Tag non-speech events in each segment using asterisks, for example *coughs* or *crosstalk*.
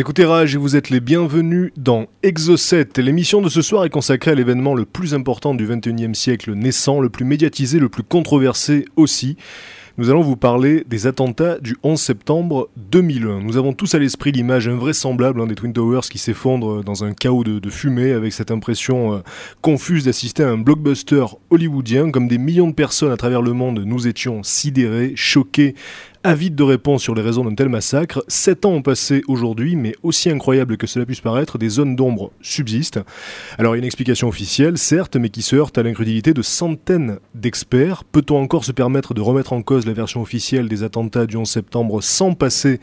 écoutez Rage et vous êtes les bienvenus dans Exocet. L'émission de ce soir est consacrée à l'événement le plus important du 21e siècle naissant, le plus médiatisé, le plus controversé aussi. Nous allons vous parler des attentats du 11 septembre 2001. Nous avons tous à l'esprit l'image invraisemblable hein, des Twin Towers qui s'effondrent dans un chaos de, fumée avec cette impression euh, confuse d'assister à un blockbuster hollywoodien. Comme des millions de personnes à travers le monde, nous étions sidérés, choqués, Avide de réponses sur les raisons d'un tel massacre, sept ans ont passé aujourd'hui, mais aussi incroyable que cela puisse paraître, des zones d'ombre subsistent. Alors une explication officielle, certes, mais qui se heurte à l'incrédulité de centaines d'experts. Peut-on encore se permettre de remettre en cause la version officielle des attentats du 11 septembre sans passer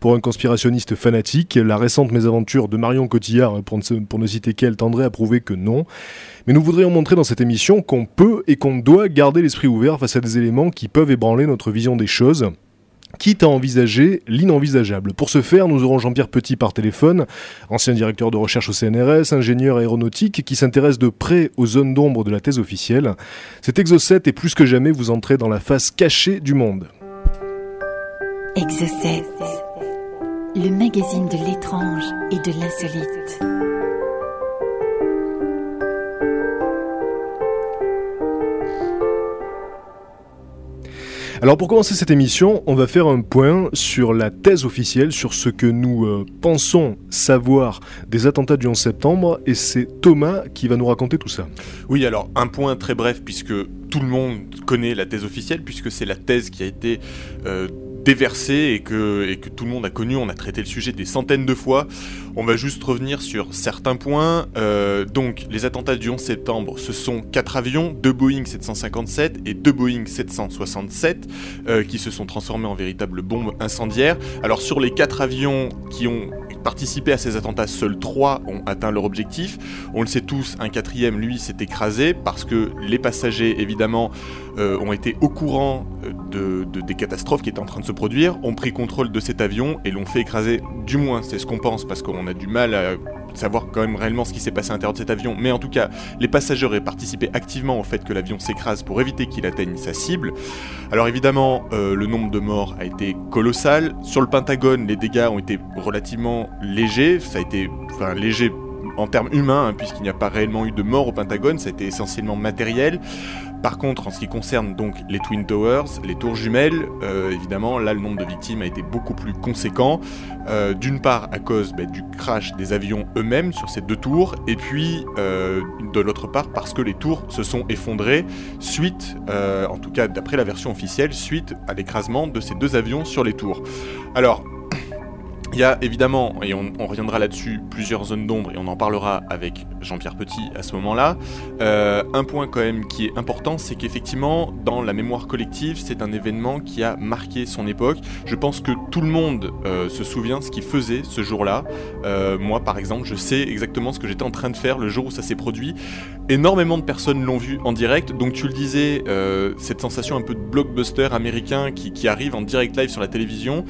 pour un conspirationniste fanatique? La récente mésaventure de Marion Cotillard, pour ne citer qu'elle, tendrait à prouver que non. Mais nous voudrions montrer dans cette émission qu'on peut et qu'on doit garder l'esprit ouvert face à des éléments qui peuvent ébranler notre vision des choses quitte à envisager l'inenvisageable. Pour ce faire, nous aurons Jean-Pierre Petit par téléphone, ancien directeur de recherche au CNRS, ingénieur aéronautique, qui s'intéresse de près aux zones d'ombre de la thèse officielle. Cet exocet est plus que jamais vous entrez dans la face cachée du monde. Exocet, le magazine de l'étrange et de l'insolite. Alors pour commencer cette émission, on va faire un point sur la thèse officielle, sur ce que nous euh, pensons savoir des attentats du 11 septembre, et c'est Thomas qui va nous raconter tout ça. Oui, alors un point très bref, puisque tout le monde connaît la thèse officielle, puisque c'est la thèse qui a été... Euh, que, et que tout le monde a connu, on a traité le sujet des centaines de fois. On va juste revenir sur certains points. Euh, donc, les attentats du 11 septembre, ce sont quatre avions, deux Boeing 757 et deux Boeing 767, euh, qui se sont transformés en véritables bombes incendiaires. Alors, sur les quatre avions qui ont participé à ces attentats, seuls trois ont atteint leur objectif. On le sait tous, un quatrième, lui, s'est écrasé parce que les passagers, évidemment, euh, ont été au courant de, de- des catastrophes qui étaient en train de se produire, ont pris contrôle de cet avion et l'ont fait écraser. Du moins, c'est ce qu'on pense parce qu'on a du mal à savoir quand même réellement ce qui s'est passé à l'intérieur de cet avion. Mais en tout cas, les passagers auraient participé activement au fait que l'avion s'écrase pour éviter qu'il atteigne sa cible. Alors évidemment, euh, le nombre de morts a été colossal. Sur le Pentagone, les dégâts ont été relativement légers. Ça a été, enfin, léger en termes humains, hein, puisqu'il n'y a pas réellement eu de mort au Pentagone. Ça a été essentiellement matériel. Par contre, en ce qui concerne donc les Twin Towers, les tours jumelles, euh, évidemment, là, le nombre de victimes a été beaucoup plus conséquent. Euh, D'une part, à cause bah, du crash des avions eux-mêmes sur ces deux tours, et puis euh, de l'autre part, parce que les tours se sont effondrées suite, en tout cas d'après la version officielle, suite à l'écrasement de ces deux avions sur les tours. Alors, il y a évidemment, et on, reviendra là-dessus, plusieurs zones d'ombre, et on en parlera avec Jean-Pierre Petit à ce moment-là. Euh, un point quand même qui est important, c'est qu'effectivement, dans la mémoire collective, c'est un événement qui a marqué son époque. Je pense que tout le monde euh, se souvient ce qu'il faisait ce jour-là. Euh, moi, par exemple, je sais exactement ce que j'étais en train de faire le jour où ça s'est produit. Énormément de personnes l'ont vu en direct, donc tu le disais, cette sensation un peu de blockbuster américain qui, qui arrive en direct live sur la télévision,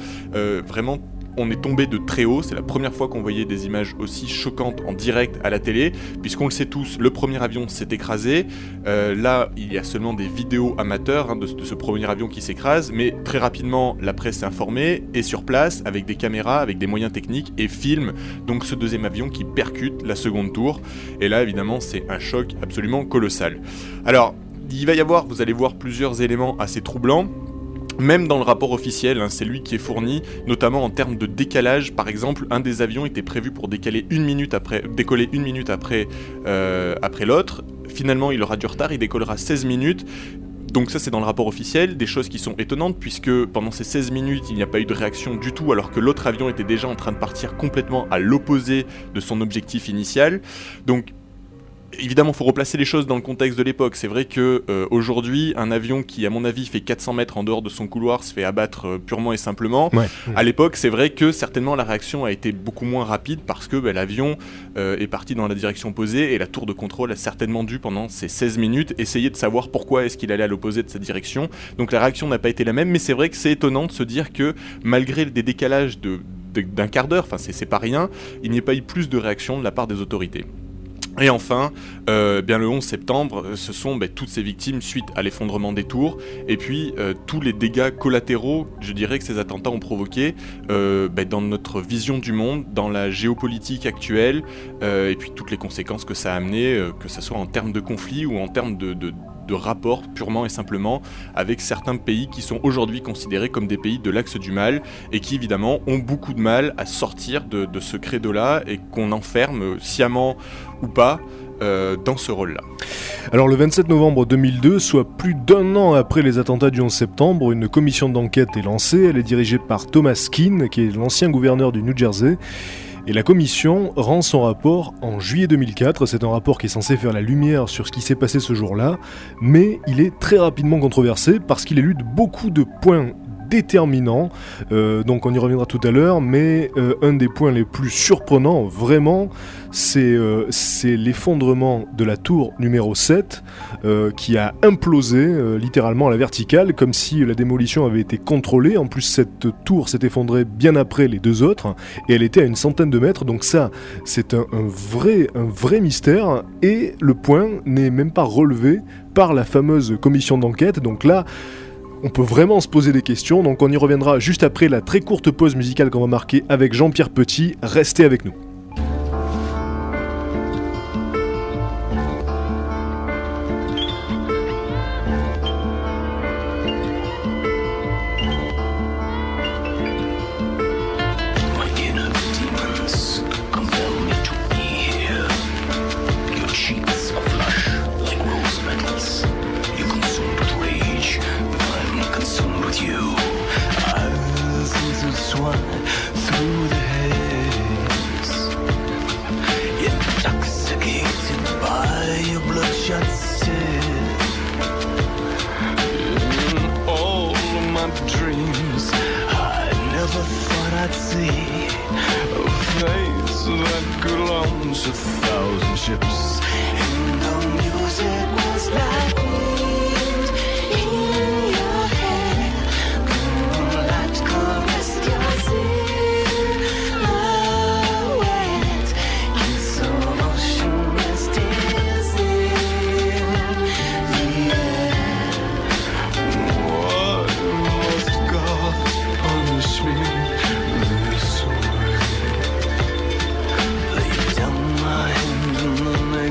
vraiment on est tombé de très haut, c'est la première fois qu'on voyait des images aussi choquantes en direct à la télé, puisqu'on le sait tous, le premier avion s'est écrasé, Euh, là il y a seulement des vidéos amateurs hein, de, ce- premier avion qui s'écrase, mais très rapidement la presse s'est informée, est sur place avec des caméras, avec des moyens techniques, et filme donc ce deuxième avion qui percute la seconde tour, et là évidemment c'est un choc absolument colossal. Alors, il va y avoir, vous allez voir plusieurs éléments assez troublants, même dans le rapport officiel, hein, c'est lui qui est fourni, notamment en termes de décalage. Par exemple, un des avions était prévu pour décoller une minute après, euh, après l'autre. Finalement, il aura du retard, il décollera 16 minutes. Donc ça c'est dans le rapport officiel, des choses qui sont étonnantes puisque pendant ces 16 minutes il n'y a pas eu de réaction du tout alors que l'autre avion était déjà en train de partir complètement à l'opposé de son objectif initial. Donc évidemment, faut replacer les choses dans le contexte de l'époque. C'est vrai que euh, aujourd'hui, un avion qui, à mon avis, fait 400 mètres en dehors de son couloir se fait abattre euh, purement et simplement. Ouais. À l'époque, c'est vrai que certainement la réaction a été beaucoup moins rapide parce que bah, l'avion euh, est parti dans la direction opposée et la tour de contrôle a certainement dû, pendant ces 16 minutes, essayer de savoir pourquoi est-ce qu'il allait à l'opposé de sa direction. Donc la réaction n'a pas été la même, mais c'est vrai que c'est étonnant de se dire que malgré des décalages de d'un quart d'heure, enfin c'est pas rien, il n'y ait pas eu plus de réaction de la part des autorités. Et enfin, euh, bien le 11 septembre, euh, ce sont ben, toutes ces victimes suite à l'effondrement des tours, et puis euh, tous les dégâts collatéraux, je dirais que ces attentats ont provoqué ben, dans notre vision du monde, dans la géopolitique actuelle, et puis toutes les conséquences que ça a amené, que ce soit en termes de conflits ou en termes de, de rapports purement et simplement avec certains pays qui sont aujourd'hui considérés comme des pays de l'axe du mal et qui évidemment ont beaucoup de mal à sortir de, de ce credo-là et qu'on enferme sciemment ou pas euh, dans ce rôle-là. Alors le 27 novembre 2002, soit plus d'un an après les attentats du 11 septembre, une commission d'enquête est lancée. Elle est dirigée par Thomas Keane, qui est l'ancien gouverneur du New Jersey. Et la commission rend son rapport en juillet 2004. C'est un rapport qui est censé faire la lumière sur ce qui s'est passé ce jour-là, mais il est très rapidement controversé parce qu'il élude beaucoup de points déterminants. Euh, donc on y reviendra tout à l'heure, mais euh, un des points les plus surprenants, vraiment, c'est euh, l'effondrement de la tour numéro 7 euh, qui a implosé littéralement à la verticale, comme si la démolition avait été contrôlée. En plus, cette tour s'est effondrée bien après les deux autres, et elle était à une centaine de mètres. Donc ça, c'est vrai, un vrai mystère. Et le point n'est même pas relevé par la fameuse commission d'enquête. Donc là, on peut vraiment se poser des questions. Donc on y reviendra juste après la très courte pause musicale qu'on va marquer avec Jean-Pierre Petit. Restez avec nous.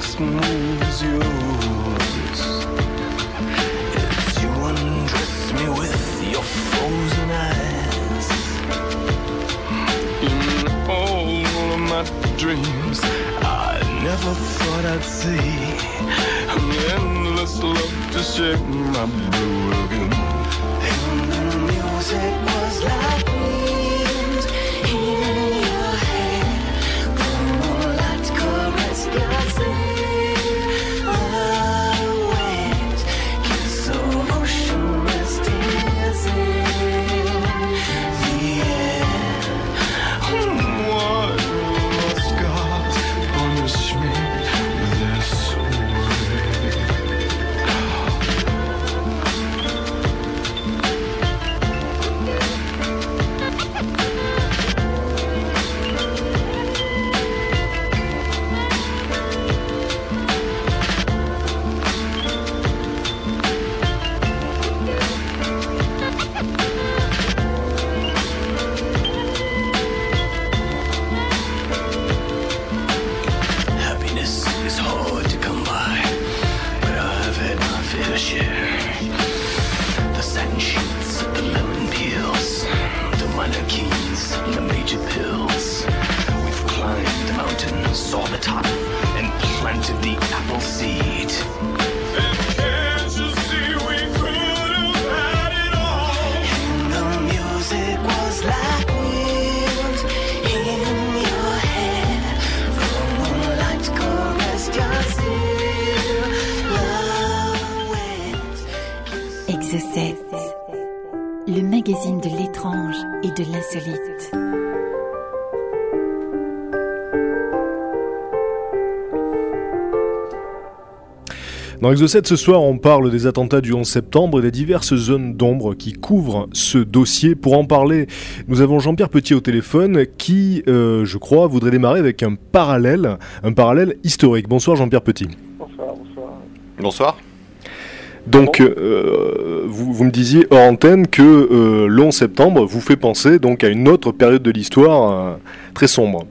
The next move is yours. As you undress me with your frozen eyes. In all of my dreams, I never thought I'd see an endless love to shake my blue again. And the music was like magazine de l'étrange et de l'insolite. Dans Exocet ce soir, on parle des attentats du 11 septembre et des diverses zones d'ombre qui couvrent ce dossier. Pour en parler, nous avons Jean-Pierre Petit au téléphone qui, euh, je crois, voudrait démarrer avec un parallèle, un parallèle historique. Bonsoir Jean-Pierre Petit. Bonsoir, bonsoir. Bonsoir. Donc, euh, vous, me disiez hors antenne que euh, le 11 septembre vous fait penser donc à une autre période de l'histoire euh, très sombre.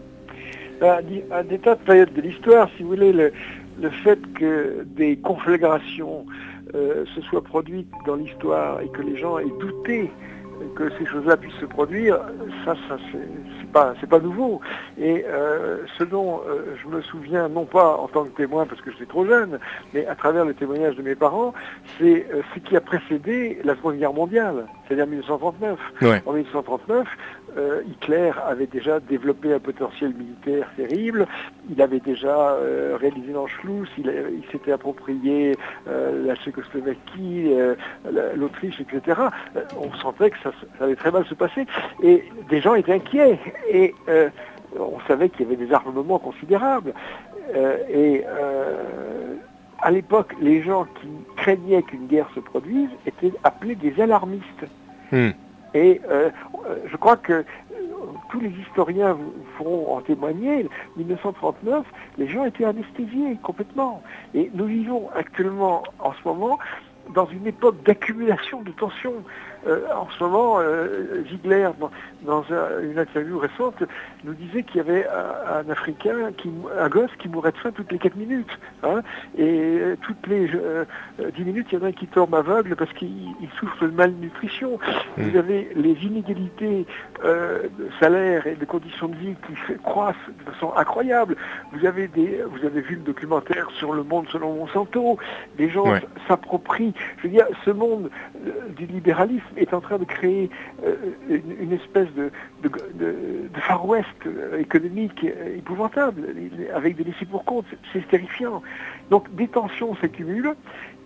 Di- à des tas de périodes de l'histoire, si vous voulez, le, fait que des conflagrations euh, se soient produites dans l'histoire et que les gens aient douté que ces choses-là puissent se produire, ça, ça c'est pas, pas nouveau. Et euh, ce dont euh, je me souviens, non pas en tant que témoin parce que j'étais trop jeune, mais à travers le témoignage de mes parents, c'est euh, ce qui a précédé la Seconde Guerre mondiale, c'est-à-dire 1939. Ouais. En 1939, euh, Hitler avait déjà développé un potentiel militaire terrible, il avait déjà euh, réalisé l'Anschluss, il, il s'était approprié euh, la Tchécoslovaquie, euh, la- l'Autriche, etc. Euh, on sentait que ça, allait très mal se passer et des gens étaient inquiets et euh, on savait qu'il y avait des armements considérables. Euh, et euh, à l'époque, les gens qui craignaient qu'une guerre se produise étaient appelés des alarmistes. Hmm. Et euh, euh, je crois que euh, tous les historiens pourront en témoigner. 1939, les gens étaient anesthésiés complètement. Et nous vivons actuellement, en ce moment, dans une époque d'accumulation de tensions. Euh, en ce moment, euh, Ziegler, dans, dans un- une interview récente, nous disait qu'il y avait un, un Africain, qui, un gosse qui mourrait de faim toutes les 4 minutes. hein. et euh, toutes les euh, euh, 10 minutes, il y en a un qui tombe aveugle parce qu'il il souffre de malnutrition. Vous avez les inégalités de salaire et de conditions de vie qui se- croissent de façon incroyable. Vous avez, des, vous avez vu le documentaire sur le monde selon Monsanto. Les gens Ouais. s'approprient. Je veux dire, ce monde du libéralisme est en train de créer euh, une, une espèce de, de, de- de Far West euh, économique euh, épouvantable, avec des laissés pour compte. C'est terrifiant. Donc des tensions s'accumulent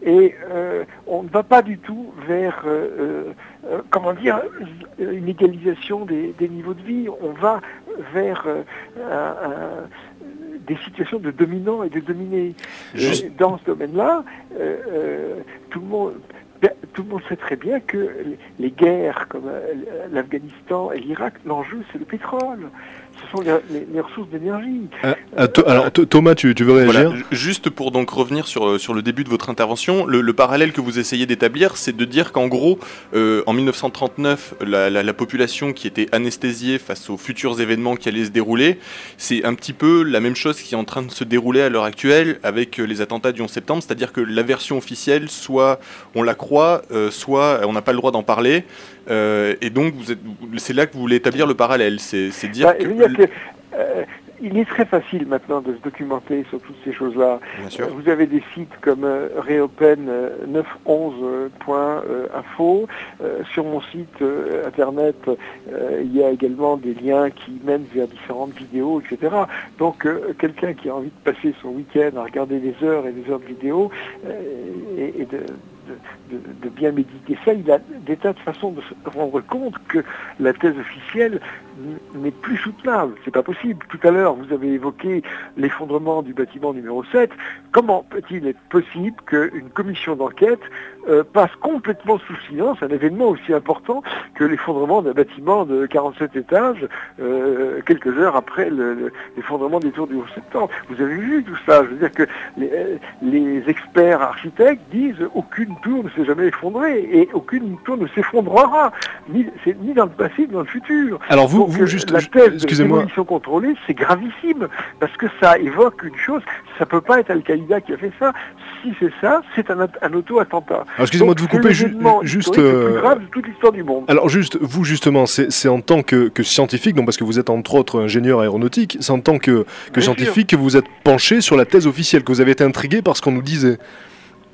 et euh, on ne va pas du tout vers, euh, comment dire, une égalisation des, des niveaux de vie. On va vers un- un- des situations de dominants et de dominés. Juste- dans ce domaine-là, euh, euh, tout le monde. Tout le monde sait très bien que les- les guerres comme euh, l'Afghanistan et l'Irak, l'enjeu c'est le pétrole. Ce sont les, les- les ressources d'énergie. Ah, ah, to- alors Th- Thomas, tu, tu veux réagir Voilà, juste pour donc revenir sur, euh, sur le début de votre intervention, le, le parallèle que vous essayez d'établir, c'est de dire qu'en gros, euh, en 1939, la, la- la population qui était anesthésiée face aux futurs événements qui allaient se dérouler, c'est un petit peu la même chose qui est en train de se dérouler à l'heure actuelle avec euh, les attentats du 11 septembre, c'est-à-dire que la version officielle, soit on la croit, euh, soit on n'a pas le droit d'en parler, euh, et donc c'est là que vous voulez établir le parallèle, c'est dire Bah, que... je veux dire que, euh, il est très facile maintenant de se documenter sur toutes ces choses-là. Vous avez des sites comme euh, Reopen euh, 911.info. Sur mon site internet, il y a également des liens qui mènent vers différentes vidéos, etc. Donc quelqu'un qui a envie de passer son week-end à regarder des heures et des heures de vidéos et, et de, de- bien méditer ça, il a des tas de façons de se rendre compte que la thèse officielle n'est plus soutenable. C'est pas possible. Tout à l'heure, vous avez évoqué l'effondrement du bâtiment numéro 7. Comment peut-il être possible qu'une commission d'enquête euh, passe complètement sous silence un événement aussi important que l'effondrement d'un bâtiment de 47 étages euh, quelques heures après le- le- l'effondrement des tours du 11 septembre Vous avez vu tout ça? Je veux dire que les, les experts architectes disent aucune tour ne s'est jamais effondrée et aucune tour ne s'effondrera, ni, dans le passé ni dans le futur. Alors vous, Donc, vous euh, juste, la thèse de démolition contrôlée, c'est gravissime, parce que ça évoque une chose, ça peut pas être Al-Qaïda qui a fait ça. Si c'est ça, c'est un auto-attentat. Alors, excusez-moi de vous couper, ju- juste, le euh, plus grave de toute l'histoire du monde. Alors juste, vous justement, c'est en tant que, que scientifique, donc parce que vous êtes entre autres ingénieur aéronautique, c'est en tant que, scientifique que vous êtes penché sur la thèse officielle, que vous avez été intrigué par ce qu'on nous disait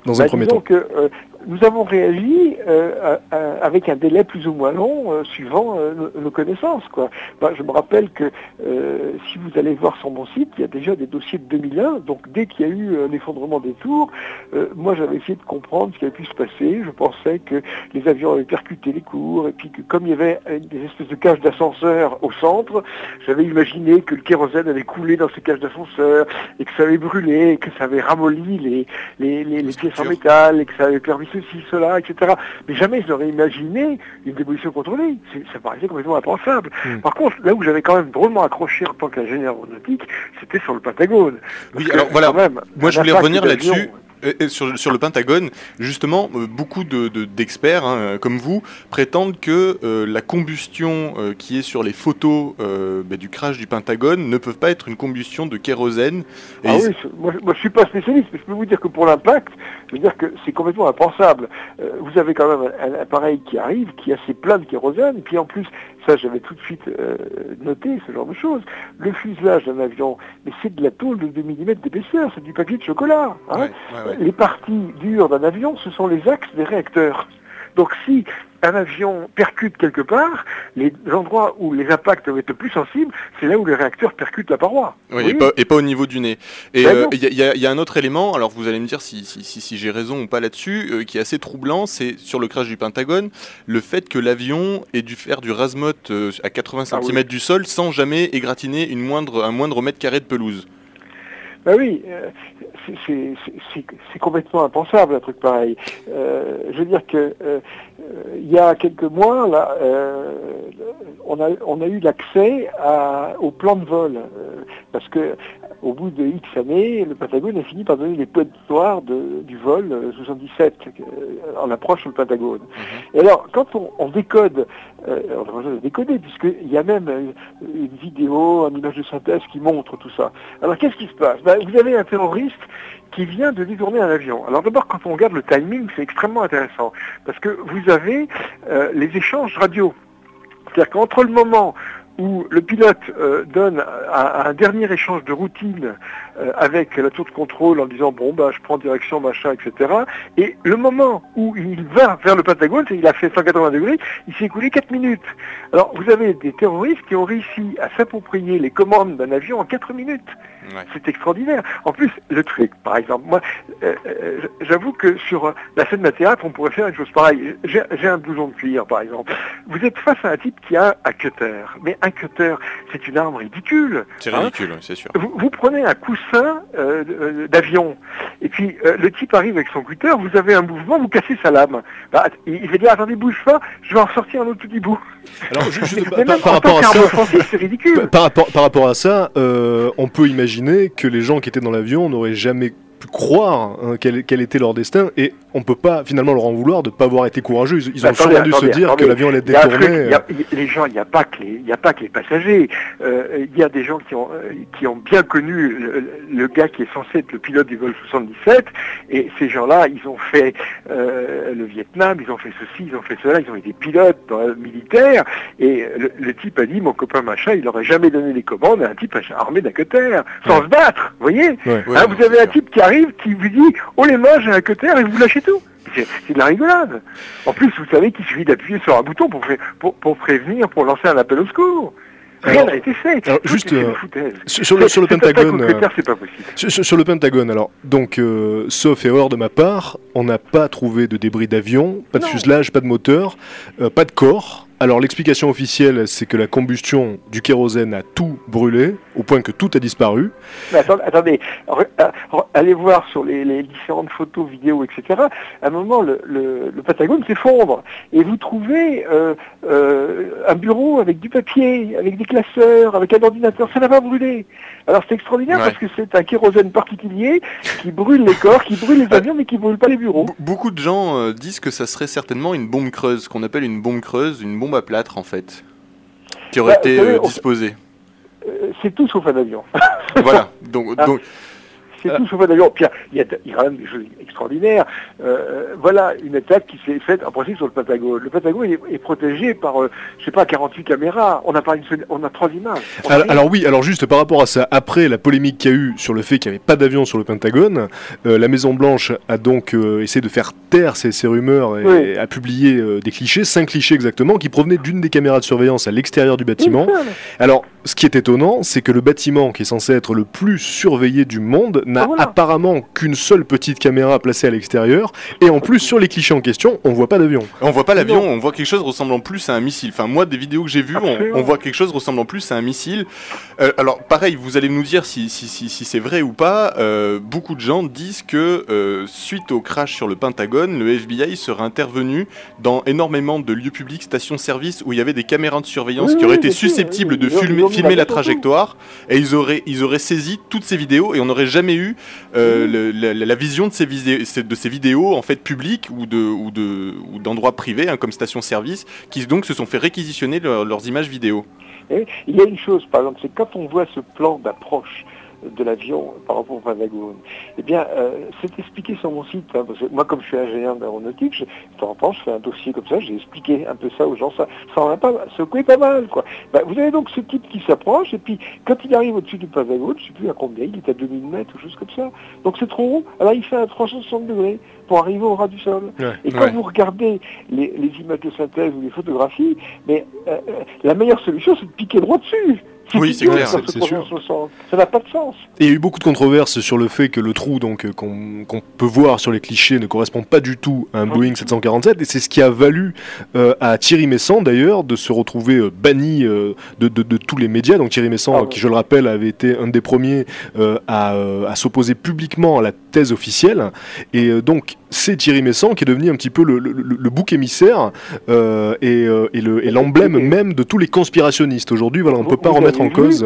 dans un Bah, premier temps. que, euh, nous avons réagi euh, à- à- avec un délai plus ou moins long euh, suivant euh, nos, nos connaissances. Quoi. Ben, je me rappelle que euh, si vous allez voir sur mon site, il y a déjà des dossiers de 2001. Donc dès qu'il y a eu l'effondrement des tours, euh, moi j'avais essayé de comprendre ce qui avait pu se passer. Je pensais que les avions avaient percuté les cours et puis que comme il y avait euh, des espèces de cages d'ascenseur au centre, j'avais imaginé que le kérosène avait coulé dans ces cages d'ascenseur et que ça avait brûlé, et que ça avait ramolli les, les, les, les pièces en métal et que ça avait permis ceci, cela, etc. Mais jamais je n'aurais imaginé une démolition contrôlée. Ça paraissait complètement impensable. Hmm. Par contre, là où j'avais quand même drôlement accroché en tant qu'ingénieur aéronautique, c'était sur le Pentagone. Oui, Parce alors que, voilà, même, moi, je voulais revenir là-dessus. Et- et sur, sur le Pentagone, justement, euh, beaucoup de- de- d'experts hein, euh, comme vous prétendent que euh, la combustion euh, qui est sur les photos euh, bah, du crash du Pentagone ne peut pas être une combustion de kérosène. Et Ah oui, moi, je- moi je suis pas spécialiste, mais je peux vous dire que pour l'impact, je veux dire que c'est complètement impensable. Euh, vous avez quand même un, un appareil qui arrive, qui a ses plein de kérosène, et puis en plus, ça j'avais tout de suite euh, noté, ce genre de choses. Le fuselage d'un avion, mais c'est de la tôle de 2 mm d'épaisseur, c'est du papier de chocolat. hein. Ouais, ouais, ouais. Les parties dures d'un avion, ce sont les axes des réacteurs. Donc si un avion percute quelque part, les endroits où les impacts doivent être le plus sensibles, c'est là où les réacteurs percutent la paroi. Oui, et, pas, et pas au niveau du nez. Et Ben euh, il y, a- y y un autre élément, alors vous allez me dire si, si, si- si j'ai raison ou pas là-dessus, euh, qui est assez troublant, c'est sur le crash du Pentagone, le fait que l'avion ait dû faire du rasemote euh, à 80 Ah oui. cm du sol sans jamais égratigner une moindre, un moindre mètre carré de pelouse. Ben oui, euh, c'est- complètement impensable un truc pareil. Euh, je veux dire que euh, y a quelques mois, là, on, a, on a eu l'accès au plan de vol. parce que au bout de X années, le Pentagone a fini par donner les points de- du vol euh, 77 euh, en approche sur le Pentagone. Et alors, quand on, on décode, euh, on a besoin de décoder, puisqu'il y a même euh, une vidéo, une image de synthèse qui montre tout ça. Alors qu'est-ce qui se passe? Ben, Vous avez un terroriste qui vient de détourner un avion. Alors d'abord, quand on regarde le timing, c'est extrêmement intéressant, parce que vous avez euh, les échanges radio. C'est-à-dire qu'entre le moment où le pilote euh, donne un, un dernier échange de routine euh, avec la tour de contrôle en disant bon bah je prends direction machin etc et le moment où il va vers le Pentagone c'est il a fait 180 degrés il s'est écoulé 4 minutes alors vous avez des terroristes qui ont réussi à s'approprier les commandes d'un avion en 4 minutes Ouais. c'est extraordinaire. En plus, le truc, par exemple, moi, euh, j'avoue que sur la scène d'un théâtre, on pourrait faire une chose pareille. J'ai j'ai un blouson de cuir, par exemple. Vous êtes face à un type qui a un cutter. Mais un cutter, c'est une arme ridicule. C'est hein. ridicule, oui, c'est sûr. Vous, vous prenez un coussin euh, euh, d'avion, et puis euh, le type arrive avec son cutter, vous avez un mouvement, vous cassez sa lame. Bah, il il va dire, attendez, bouge pas, je vais en sortir un autre petit bout. Alors, par, même par en tant rapport à qu'arme ça, offensive, c'est ridicule. par, rapport, par rapport à ça, euh, on peut imaginer que les gens qui étaient dans l'avion n'auraient jamais pu croire hein, quel, quel était leur destin et on peut pas finalement leur en vouloir de pas avoir été courageux. Ils, ils ont Attendez, sûrement dû se dire attendez. que l'avion allait a a- y a- les gens, il n'y a pas que les, il y a pas que les passagers. Euh, il y a des gens qui ont, euh, qui ont bien connu le, le gars qui est censé être le pilote du vol 77, et ces gens-là, ils ont fait euh, le Vietnam, ils ont fait ceci, ils ont fait cela, ils ont été pilotes dans le militaire, et le, le type a dit, mon copain machin, il n'aurait jamais donné les commandes à un type armé d'un cutter, sans se battre, vous voyez? Ouais. Ouais, Hein, non, vous avez un sûr. type qui arrive, qui vous dit Oh les mains, j'ai un cutter et vous lâchez tout. C'est de la rigolade. En plus, vous savez qu'il suffit d'appuyer sur un bouton pour, pré- pour, pour prévenir, pour lancer un appel au secours. Rien n'a été fait. alors, juste, euh. Sur, le, sur le Pentagone. au euh, pas possible. Sur, sur- sur le Pentagone, alors, donc, euh, sauf erreur de ma part, on n'a pas trouvé de débris d'avion, pas de Non. fuselage, pas de moteur, pas de corps. Alors, l'explication officielle, c'est que la combustion du kérosène a tout brûlé, au point que tout a disparu. Mais attendez, attendez. Re- euh, re- allez voir sur les, les différentes photos, vidéos, etc. À un moment, le, le, le Patagone s'effondre et vous trouvez euh, euh, un bureau avec du papier, avec des classeurs, avec un ordinateur. Ça n'a pas brûlé. Alors c'est extraordinaire Ouais. parce que c'est un kérosène particulier qui brûle les corps, qui brûle les avions, mais qui brûle pas les bureaux. Be- Beaucoup de gens euh, disent que ça serait certainement une bombe creuse, qu'on appelle une bombe creuse, une bombe à plâtre en fait, qui aurait Bah, été euh, disposée. Euh, c'est tout sauf un avion. voilà. *laughs* Donc, Ah. donc C'est tout sauf. Puis il y, a, il y a quand même des choses extraordinaires. Euh, voilà une attaque qui s'est faite en principe sur le Pentagone. Le Pentagone est, est protégé par, euh, je sais pas, 48 caméras. On a pas une seule- on a trois images. On Alors, oui, alors juste par rapport à ça, après la polémique qu'il y a eu sur le fait qu'il n'y avait pas d'avion sur le Pentagone, euh, la Maison Blanche a donc euh, essayé de faire taire ces, ces rumeurs et, Oui. a publié euh, des clichés, cinq clichés exactement, qui provenaient d'une des caméras de surveillance à l'extérieur du bâtiment. Alors, ce qui est étonnant, c'est que le bâtiment, qui est censé être le plus surveillé du monde, n'a voilà. apparemment qu'une seule petite caméra placée à l'extérieur, et en plus sur les clichés en question, on voit pas d'avion. On voit pas l'avion, on voit quelque chose ressemblant plus à un missile. Enfin, moi, des vidéos que j'ai vues, on, voit quelque chose ressemblant plus à un missile. Euh, alors, pareil, vous allez nous dire si, si, si, si c'est vrai ou pas. euh, beaucoup de gens disent que euh, suite au crash sur le Pentagone, le FBI serait intervenu dans énormément de lieux publics, stations-service où il y avait des caméras de surveillance Oui, qui auraient oui, été susceptibles oui, de filmer, filmer la trajectoire et ils auraient, ils auraient saisi toutes ces vidéos et on n'aurait jamais eu euh, le- la, vision de ces, vidéos, de ces vidéos en fait publiques ou de ou de ou d'endroits privés hein, comme station-service qui donc se sont fait réquisitionner leur- leurs images vidéo. Et il y a une chose, par exemple, c'est quand on voit ce plan d'approche de l'avion par rapport au Pentagone, eh bien, euh, c'est expliqué sur mon site. hein, parce que moi, comme je suis ingénieur d'aéronautique, je, de temps en temps, je fais un dossier comme ça, j'ai expliqué un peu ça aux gens. Ça, ça en a pas, secoué pas mal, quoi. Ben, vous avez donc ce type qui s'approche, et puis quand il arrive au-dessus du Pentagone, je ne sais plus à combien, il est à 2000 mètres ou chose comme ça. Donc c'est trop haut. Alors il fait un 360 degrés pour arriver au ras du sol. Ouais. Et quand Ouais. vous regardez les, les images de synthèse ou les photographies, mais euh, euh, la meilleure solution, c'est de piquer droit dessus. Oui, c'est clair, ça, c'est- ce c'est sûr. 360. Ça n'a pas de sens. Et il y a eu beaucoup de controverses sur le fait que le trou donc euh, qu'on peut voir sur les clichés ne correspond pas du tout à un Pas Boeing du tout. 747 et c'est ce qui a valu euh, à Thierry Messant d'ailleurs de se retrouver euh, banni euh, de, de- de tous les médias. Donc Thierry Messant, Ah euh, qui je le rappelle avait été un des premiers euh, à, euh, à s'opposer publiquement à la thèse officielle et euh, donc c'est Thierry Messant qui est devenu un petit peu le, le- le- le bouc émissaire euh, et, euh, et le- et l'emblème même de tous les conspirationnistes. Aujourd'hui, voilà, on ne peut pas vous en cause.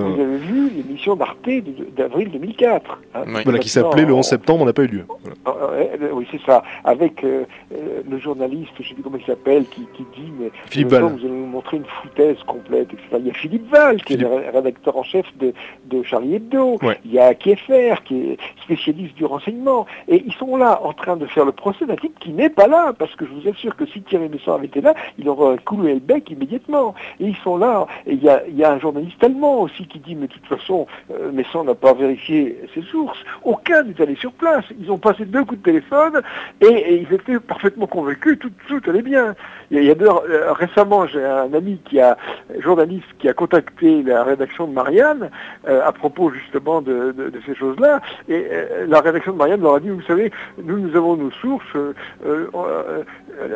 L'émission d'Arte d'avril 2004. hein, Oui. voilà, qui s'appelait le 11 on- septembre, on n'a pas eu lieu. Voilà. Euh, euh, oui, c'est ça. Avec euh, euh, le journaliste, je ne sais plus comment il s'appelle, qui, qui dit mais Philippe Val. temps, Vous allez nous montrer une foutaise complète, etc. Il y a Philippe Val, qui Philippe. est le ré- rédacteur en chef de, de Charlie Hebdo. Ouais. Il y a Kieffer, qui est spécialiste du renseignement. Et ils sont là en train de faire le procès d'un type qui n'est pas là, parce que je vous assure que si Thierry Messant avait été là, il aurait coulé le bec immédiatement. Et ils sont là. Et il y a, il y a un journaliste allemand aussi qui dit, mais de toute façon, euh, Messant n'a pas vérifié ses sources. Aucun n'est allé sur place. Ils ont passé deux coups de téléphone et, et ils étaient parfaitement convaincus, tout, tout allait bien. Il y a, deux- euh, récemment, j'ai un ami qui a, journaliste qui a contacté la rédaction de Marianne euh, à propos justement de, de- de ces choses-là, et la rédaction de Marianne leur a dit, vous savez, nous, nous avons nos sources,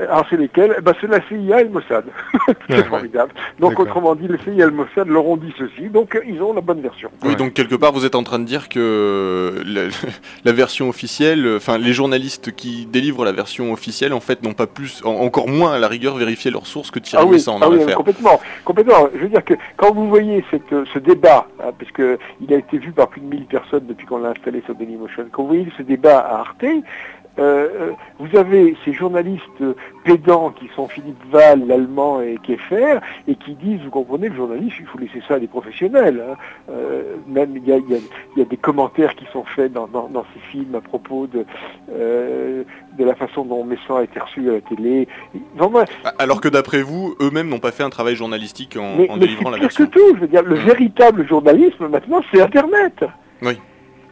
alors c'est lesquelles? Eh ben, C'est la CIA et le Mossad. *laughs* c'est Ouais, formidable. Donc autrement dit, le CIA et le Mossad leur ont dit ceci, donc ils ont la bonne version. Oui, Ouais. donc quelque part, vous êtes en train de dire que la, *laughs* la version officielle, euh, enfin les journalistes qui délivrent la version officielle, en fait, n'ont pas plus, en- encore moins à la rigueur, vérifié leurs sources que Thierry ah oui, en ah oui, complètement, complètement. Je veux dire que quand vous voyez cette, euh, ce débat, hein, parce que il a été vu par plus de 1000 personnes depuis qu'on l'a installé sur Dailymotion, quand vous voyez ce débat à Arte, euh, euh, vous avez ces journalistes euh, pédants qui sont Philippe Val, l'allemand et Kieffer, et qui disent, vous comprenez, le journaliste, il faut laisser ça à des professionnels. hein. Euh, même il y a, y y des commentaires qui sont faits dans, dans- dans ces films à propos de, euh, de la façon dont Messant a été reçu à la télé. Vraiment, Alors que d'après vous, eux-mêmes n'ont pas fait un travail journalistique en, mais, en mais délivrant c'est la pire que version. tout, je veux dire, le véritable journalisme maintenant, c'est Internet. Oui.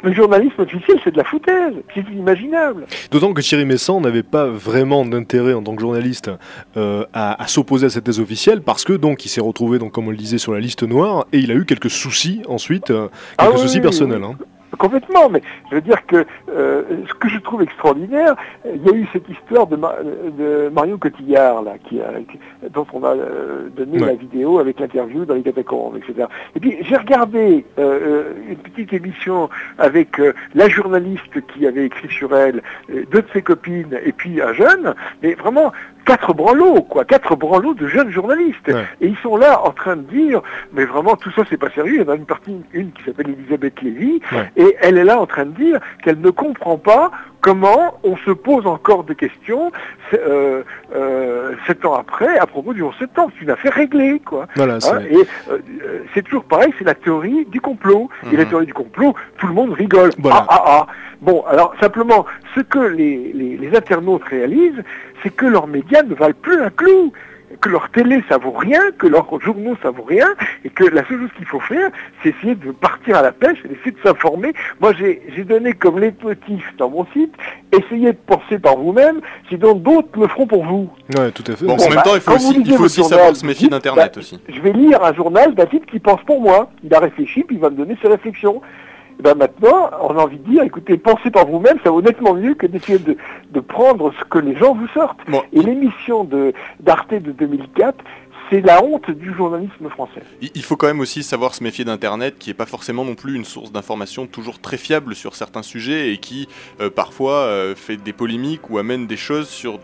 Le journalisme officiel, c'est de la foutaise, c'est inimaginable. D'autant que Thierry Messant n'avait pas vraiment d'intérêt en tant que journaliste euh, à, à s'opposer à cette thèse officielle parce que donc il s'est retrouvé donc comme on le disait sur la liste noire et il a eu quelques soucis ensuite, euh, Ah quelques oui, soucis personnels. hein. Complètement, mais je veux dire que euh, ce que je trouve extraordinaire, il y a eu cette histoire de, Ma- de Marion Cotillard, là, qui a, qui- dont on a euh, donné Ouais. la vidéo avec l'interview dans les catacombes, etc. Et puis j'ai regardé euh, une petite émission avec euh, la journaliste qui avait écrit sur elle, deux de ses copines, et puis un jeune, mais vraiment quatre branlots, quoi, quatre branlots de jeunes journalistes. Ouais. Et ils sont là en train de dire, mais vraiment tout ça c'est pas sérieux. Il y en a une partie, une qui s'appelle Elisabeth Lévy, Ouais. et elle est là en train de dire qu'elle ne comprend pas comment on se pose encore des questions euh, euh, sept ans après à propos du 11 septembre. C'est une affaire réglée, quoi. Voilà, Hein, et euh, c'est toujours pareil, c'est la théorie du complot. Et la Mhm. théorie du complot, tout le monde rigole. Voilà. Ah, ah, ah. Bon, alors simplement, ce que les, les, les internautes réalisent, c'est que leurs médias ne valent plus un clou que leur télé ça vaut rien, que leurs journaux ça vaut rien, et que la seule chose qu'il faut faire, c'est essayer de partir à la pêche et d'essayer de s'informer. Moi j'ai j'ai donné comme leitmotiv dans mon site, essayez de penser par vous-même, sinon d'autres le feront pour vous. Ouais, tout à fait. Bon, Bon, en même bah, temps, il faut aussi, il faut aussi journal, savoir se méfier d'Internet bah, aussi. Je vais lire un journal d'un type qui pense pour moi. Il a réfléchi, puis il va me donner ses réflexions. Et ben maintenant, on a envie de dire, écoutez, pensez par vous-même, ça vaut nettement mieux que d'essayer de, de prendre ce que les gens vous sortent. Bon. Et l'émission d'Arte de 2004, c'est la honte du journalisme français. Il faut quand même aussi savoir se méfier d'Internet, qui n'est pas forcément non plus une source d'information toujours très fiable sur certains sujets et qui euh, parfois euh, fait des polémiques ou amène des choses sur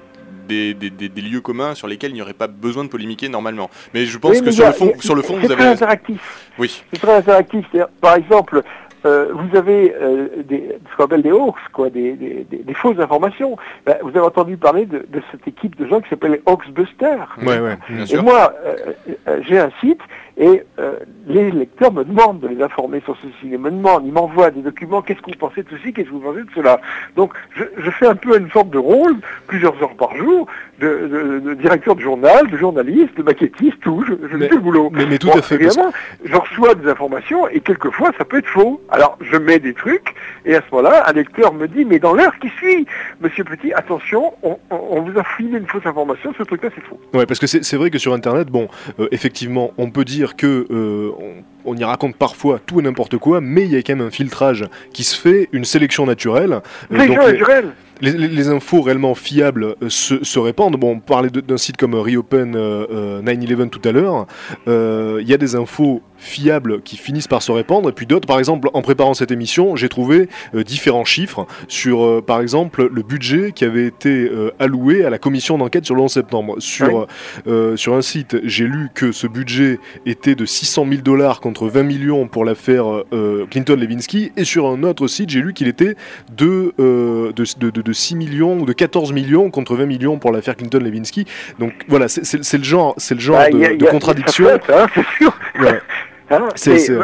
des, des- des- des lieux communs sur lesquels il n'y aurait pas besoin de polémiquer normalement. Mais je pense Oui, que sur le fond, a- sur le fond c'est vous très avez. interactif. Oui. C'est très interactif. Par exemple, euh, vous avez euh, des, ce qu'on appelle des hoax, quoi, des, des- des- fausses informations. Ben, vous avez entendu parler de, de cette équipe de gens qui s'appelle les Hoaxbusters. Ouais, ouais. Bien Et sûr. moi, euh, euh, j'ai un site et euh, les lecteurs me demandent de les informer sur ceci. Ils me demandent, ils m'envoient des documents, qu'est-ce que vous pensez de ceci, qu'est-ce que vous pensez de cela? Donc je, je fais un peu une sorte de rôle, plusieurs heures par jour, de, de- de directeur de journal, de journaliste, de maquettiste, tout, je, je Mais- fais le boulot. Mais, mais tout Bon, à fait. parce- Évidemment, je reçois des informations et quelquefois ça peut être faux. Alors je mets des trucs et à ce moment-là, un lecteur me dit, mais dans l'heure qui suit, Monsieur Petit, attention, on, on- on vous a filé une fausse information, ce truc-là c'est faux. Ouais, parce que c'est c'est vrai que sur Internet, bon, euh, effectivement, on peut dire que euh, on, on y raconte parfois tout et n'importe quoi, mais il y a quand même un filtrage qui se fait, une sélection naturelle. Euh, donc gens les- infos réellement fiables euh, se, se répandent. Bon, on parlait d'un site comme Reopen euh, euh, 9-11 tout à l'heure. Euh, Il y a des infos fiables qui finissent par se répandre, et puis d'autres, par exemple, en préparant cette émission, j'ai trouvé euh, différents chiffres sur, euh, par exemple, le budget qui avait été euh, alloué à la commission d'enquête sur le 11 septembre. Sur, euh, sur un site, j'ai lu que ce budget était de 600 000 dollars contre 20 millions pour l'affaire euh, Clinton-Lewinsky, et sur un autre site, j'ai lu qu'il était de, euh, de, de, de- de 6 millions ou de 14 millions contre 20 millions pour l'affaire Clinton-Lewinsky. Donc voilà, c'est le genre, c'est le genre Bah, de, a- de contradiction. hein, sûr. Ouais, Hein,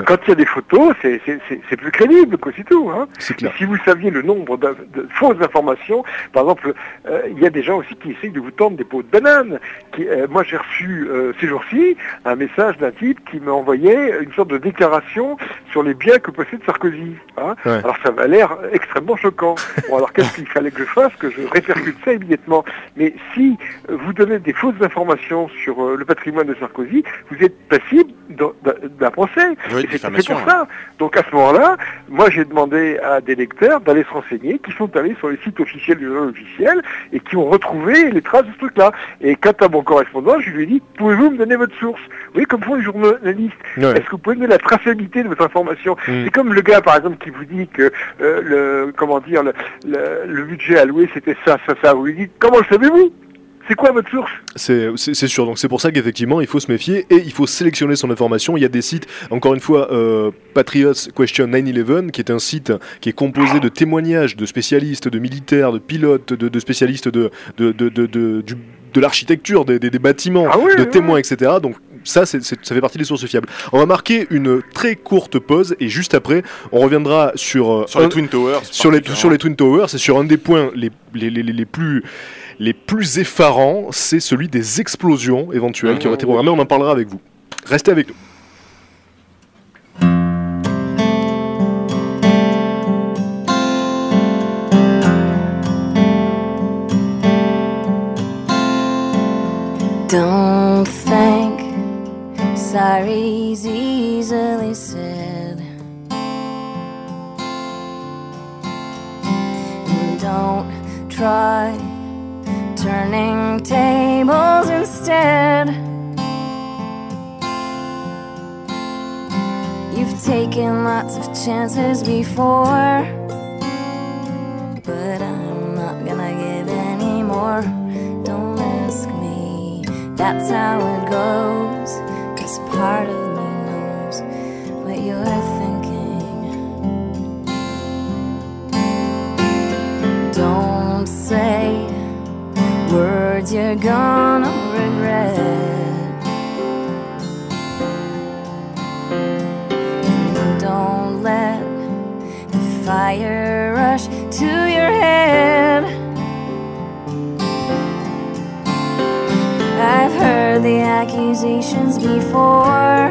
quand il y a des photos, c'est- c'est c'est- c'est plus crédible, quoi, c'est tout. Hein. c'est clair. si vous saviez le nombre de, de fausses informations, par exemple, euh, il y a des gens aussi qui essayent de vous tendre des pots de banane. Qui, euh, moi, j'ai reçu euh, ces jours-ci un message d'un type qui m'a envoyé une sorte de déclaration sur les biens que possède Sarkozy. hein. Ouais. Alors ça m'a l'air extrêmement choquant. Bon, alors qu'est-ce qu'il fallait que je fasse Que je répercute ça immédiatement? Mais si vous donnez des fausses informations sur le patrimoine de Sarkozy, vous êtes passible d'un procès. Oui, Et c'est pour ça. Donc à ce moment-là, moi j'ai demandé à des lecteurs d'aller se renseigner, qui sont allés sur les sites officiels du journal officiel et qui ont retrouvé les traces de ce truc-là. Et quant à mon correspondant, je lui ai dit, pouvez-vous me donner votre source? Oui, comme font les journalistes. Est-ce que vous pouvez me donner la traçabilité de votre information Mm. C'est comme le gars, par exemple, qui vous dit que euh, le comment dire le, le, le budget alloué c'était ça, ça, ça. Vous lui dites, comment le savez-vous? C'est quoi votre source? C'est c'est- c'est sûr, donc c'est pour ça qu'effectivement il faut se méfier et il faut sélectionner son information. Il y a des sites, encore une fois, euh, Patriots Question 9-11, qui est un site qui est composé de témoignages de spécialistes, de militaires, de pilotes, de, de spécialistes de, de, de, de, de- du- de l'architecture, des, des- des bâtiments, Ah oui, de oui, témoins, etc. Donc ça, c'est- c'est- ça fait partie des sources fiables. On va marquer une très courte pause et juste après, on reviendra sur, euh, Sur les Twin Towers. sur les, sur les Twin Towers, c'est sur un des points les, les, les, les- les plus les plus effarants, c'est celui des explosions éventuelles qui auraient été programmées. On en parlera avec vous. Restez avec nous. Don't think turning tables instead. You've taken lots of chances before, but I'm not gonna give any more. Don't ask me, that's how it goes. Cause part of me knows what you're thinking. Don't words you're gonna regret. Don't let the fire rush to your head. I've heard the accusations before,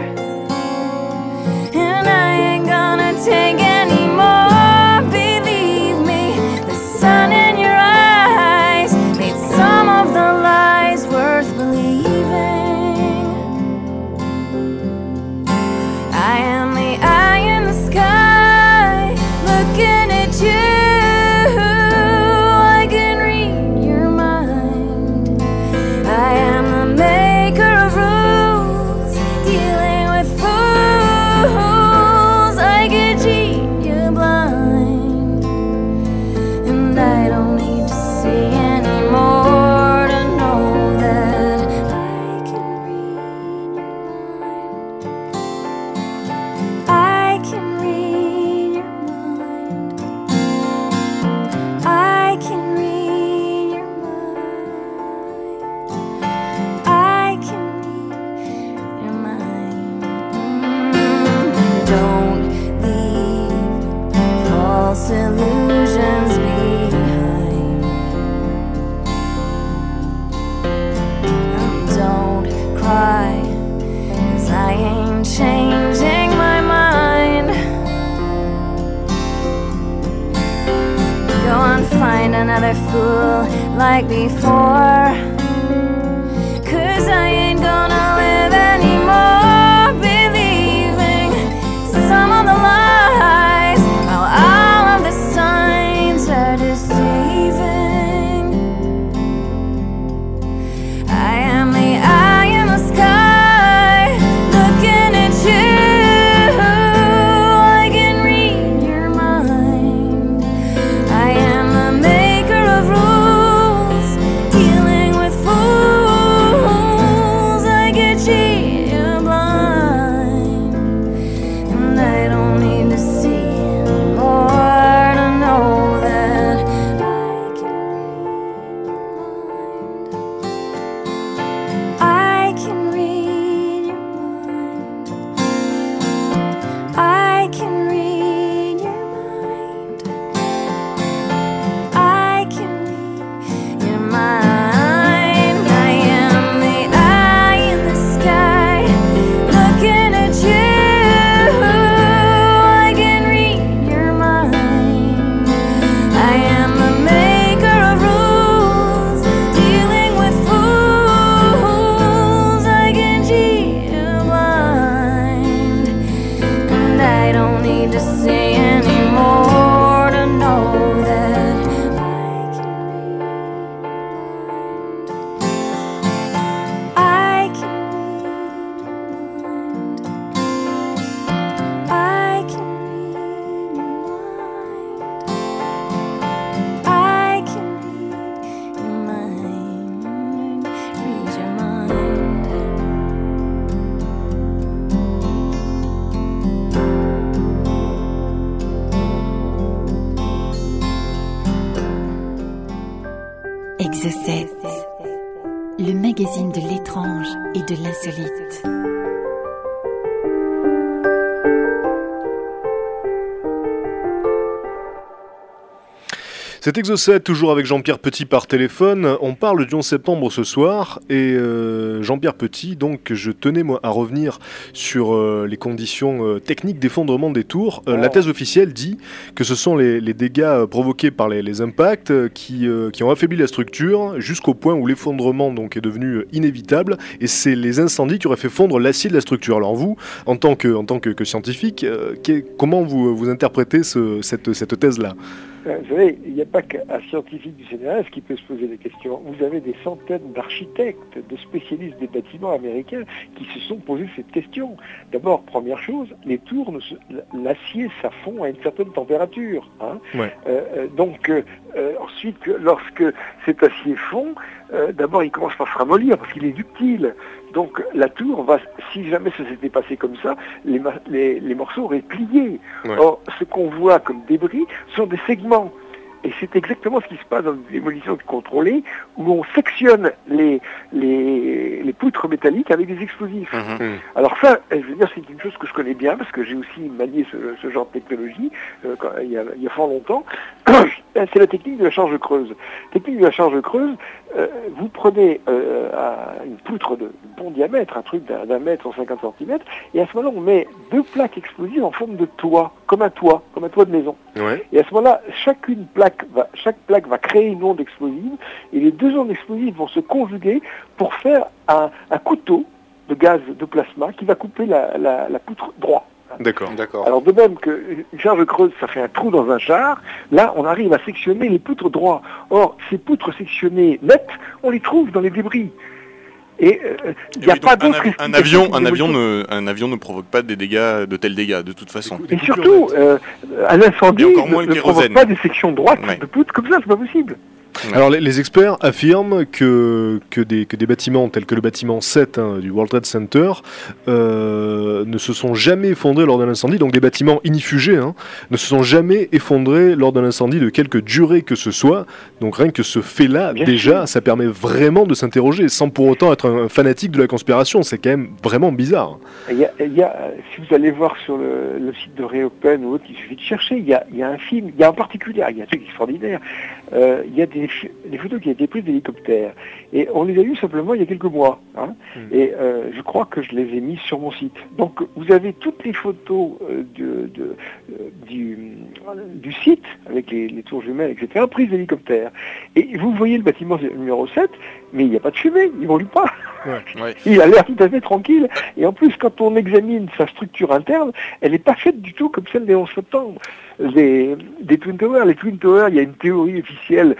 le magazine de l'étrange et de l'insolite. C'est Exocet, toujours avec Jean-Pierre Petit par téléphone. On parle du 11 septembre ce soir et euh, Jean-Pierre Petit, donc je tenais moi à revenir sur euh, les conditions euh, techniques d'effondrement des tours. La thèse officielle dit que ce sont les, les dégâts provoqués par les, les impacts qui, qui ont affaibli la structure jusqu'au point où l'effondrement donc est devenu inévitable et c'est les incendies qui auraient fait fondre l'acier de la structure. Alors vous, en tant que, en tant que, que scientifique, comment vous, vous interprétez ce- cette, cette thèse-là? Vous savez, il n'y a pas qu'un scientifique du CNRS qui peut se poser des questions. Vous avez des centaines d'architectes, de spécialistes des bâtiments américains qui se sont posés cette question. D'abord, première chose, les tours, l'acier, ça fond à une certaine température. hein. Ouais. Euh, euh, donc, euh, euh, ensuite, que- lorsque cet acier fond, euh, d'abord, il commence par se ramollir parce qu'il est ductile. Donc, la tour va, si jamais ça s'était passé comme ça, les, ma- les- les morceaux auraient plié. Ouais. Or, ce qu'on voit comme débris sont des segments. Et c'est exactement ce qui se passe dans une démolition contrôlée, où on sectionne les, les, les poutres métalliques avec des explosifs. Mhm. Alors ça, je veux dire, c'est une chose que je connais bien, parce que j'ai aussi manié ce, ce genre de technologie euh, quand- il, y a, il y a fort longtemps. *coughs* c'est la technique de la charge creuse. Technique de la charge creuse, euh, vous prenez euh, à une poutre de bon diamètre, un truc d'un d'un mètre, 150 cm, et à ce moment-là, on met deux plaques explosives en forme de toit, comme un toit, comme un toit de maison. Ouais. Et à ce moment-là, chacune plaque va, chaque plaque va créer une onde explosive, et les deux ondes explosives vont se conjuguer pour faire un, un couteau de gaz de plasma qui va couper la, la, la poutre droit. D'accord. D'accord. Alors de même qu'une charge creuse, ça fait un trou dans un char, là on arrive à sectionner les poutres droits. Or, ces poutres sectionnées nettes, on les trouve dans les débris. Et euh, il n'y a oui, pas donc un, avion, un avion ne, un avion ne provoque pas des dégâts, de tels dégâts, de toute façon. Et surtout, euh, un incendie ne, ne provoque pas des sections droites Ouais. de poutres comme ça, c'est pas possible. Alors les, les experts affirment que, que, des, que des bâtiments tels que le bâtiment 7 hein, du World Trade Center euh, ne se sont jamais effondrés lors d'un incendie, donc des bâtiments inifugés hein, ne se sont jamais effondrés lors d'un incendie de quelque durée que ce soit. Donc rien que ce fait-là, déjà, ça permet vraiment de s'interroger, sans pour autant être un, un fanatique de la conspiration. C'est quand même vraiment bizarre. Il y a, il y a, si vous allez voir sur le, le site de Reopen ou autre, il suffit de chercher. Il y a, il y a un film, il y a en particulier, il y a un truc extraordinaire. Euh, il y a des, des photos qui ont été prises d'hélicoptères. Et on les a vues simplement il y a quelques mois. hein. Mm. Et euh, je crois que je les ai mis sur mon site. Donc vous avez toutes les photos euh, de, de, euh, du, du site, avec les, les tours jumelles, etc., prises d'hélicoptères. Et vous voyez le bâtiment numéro 7, mais il n'y a pas de fumée, il ne brûle pas. Ouais. Il a l'air tout à fait tranquille. Et en plus, quand on examine sa structure interne, elle n'est pas faite du tout comme celle des 11 septembre. Des, des Twin Towers. Les Twin Towers, il y a une théorie officielle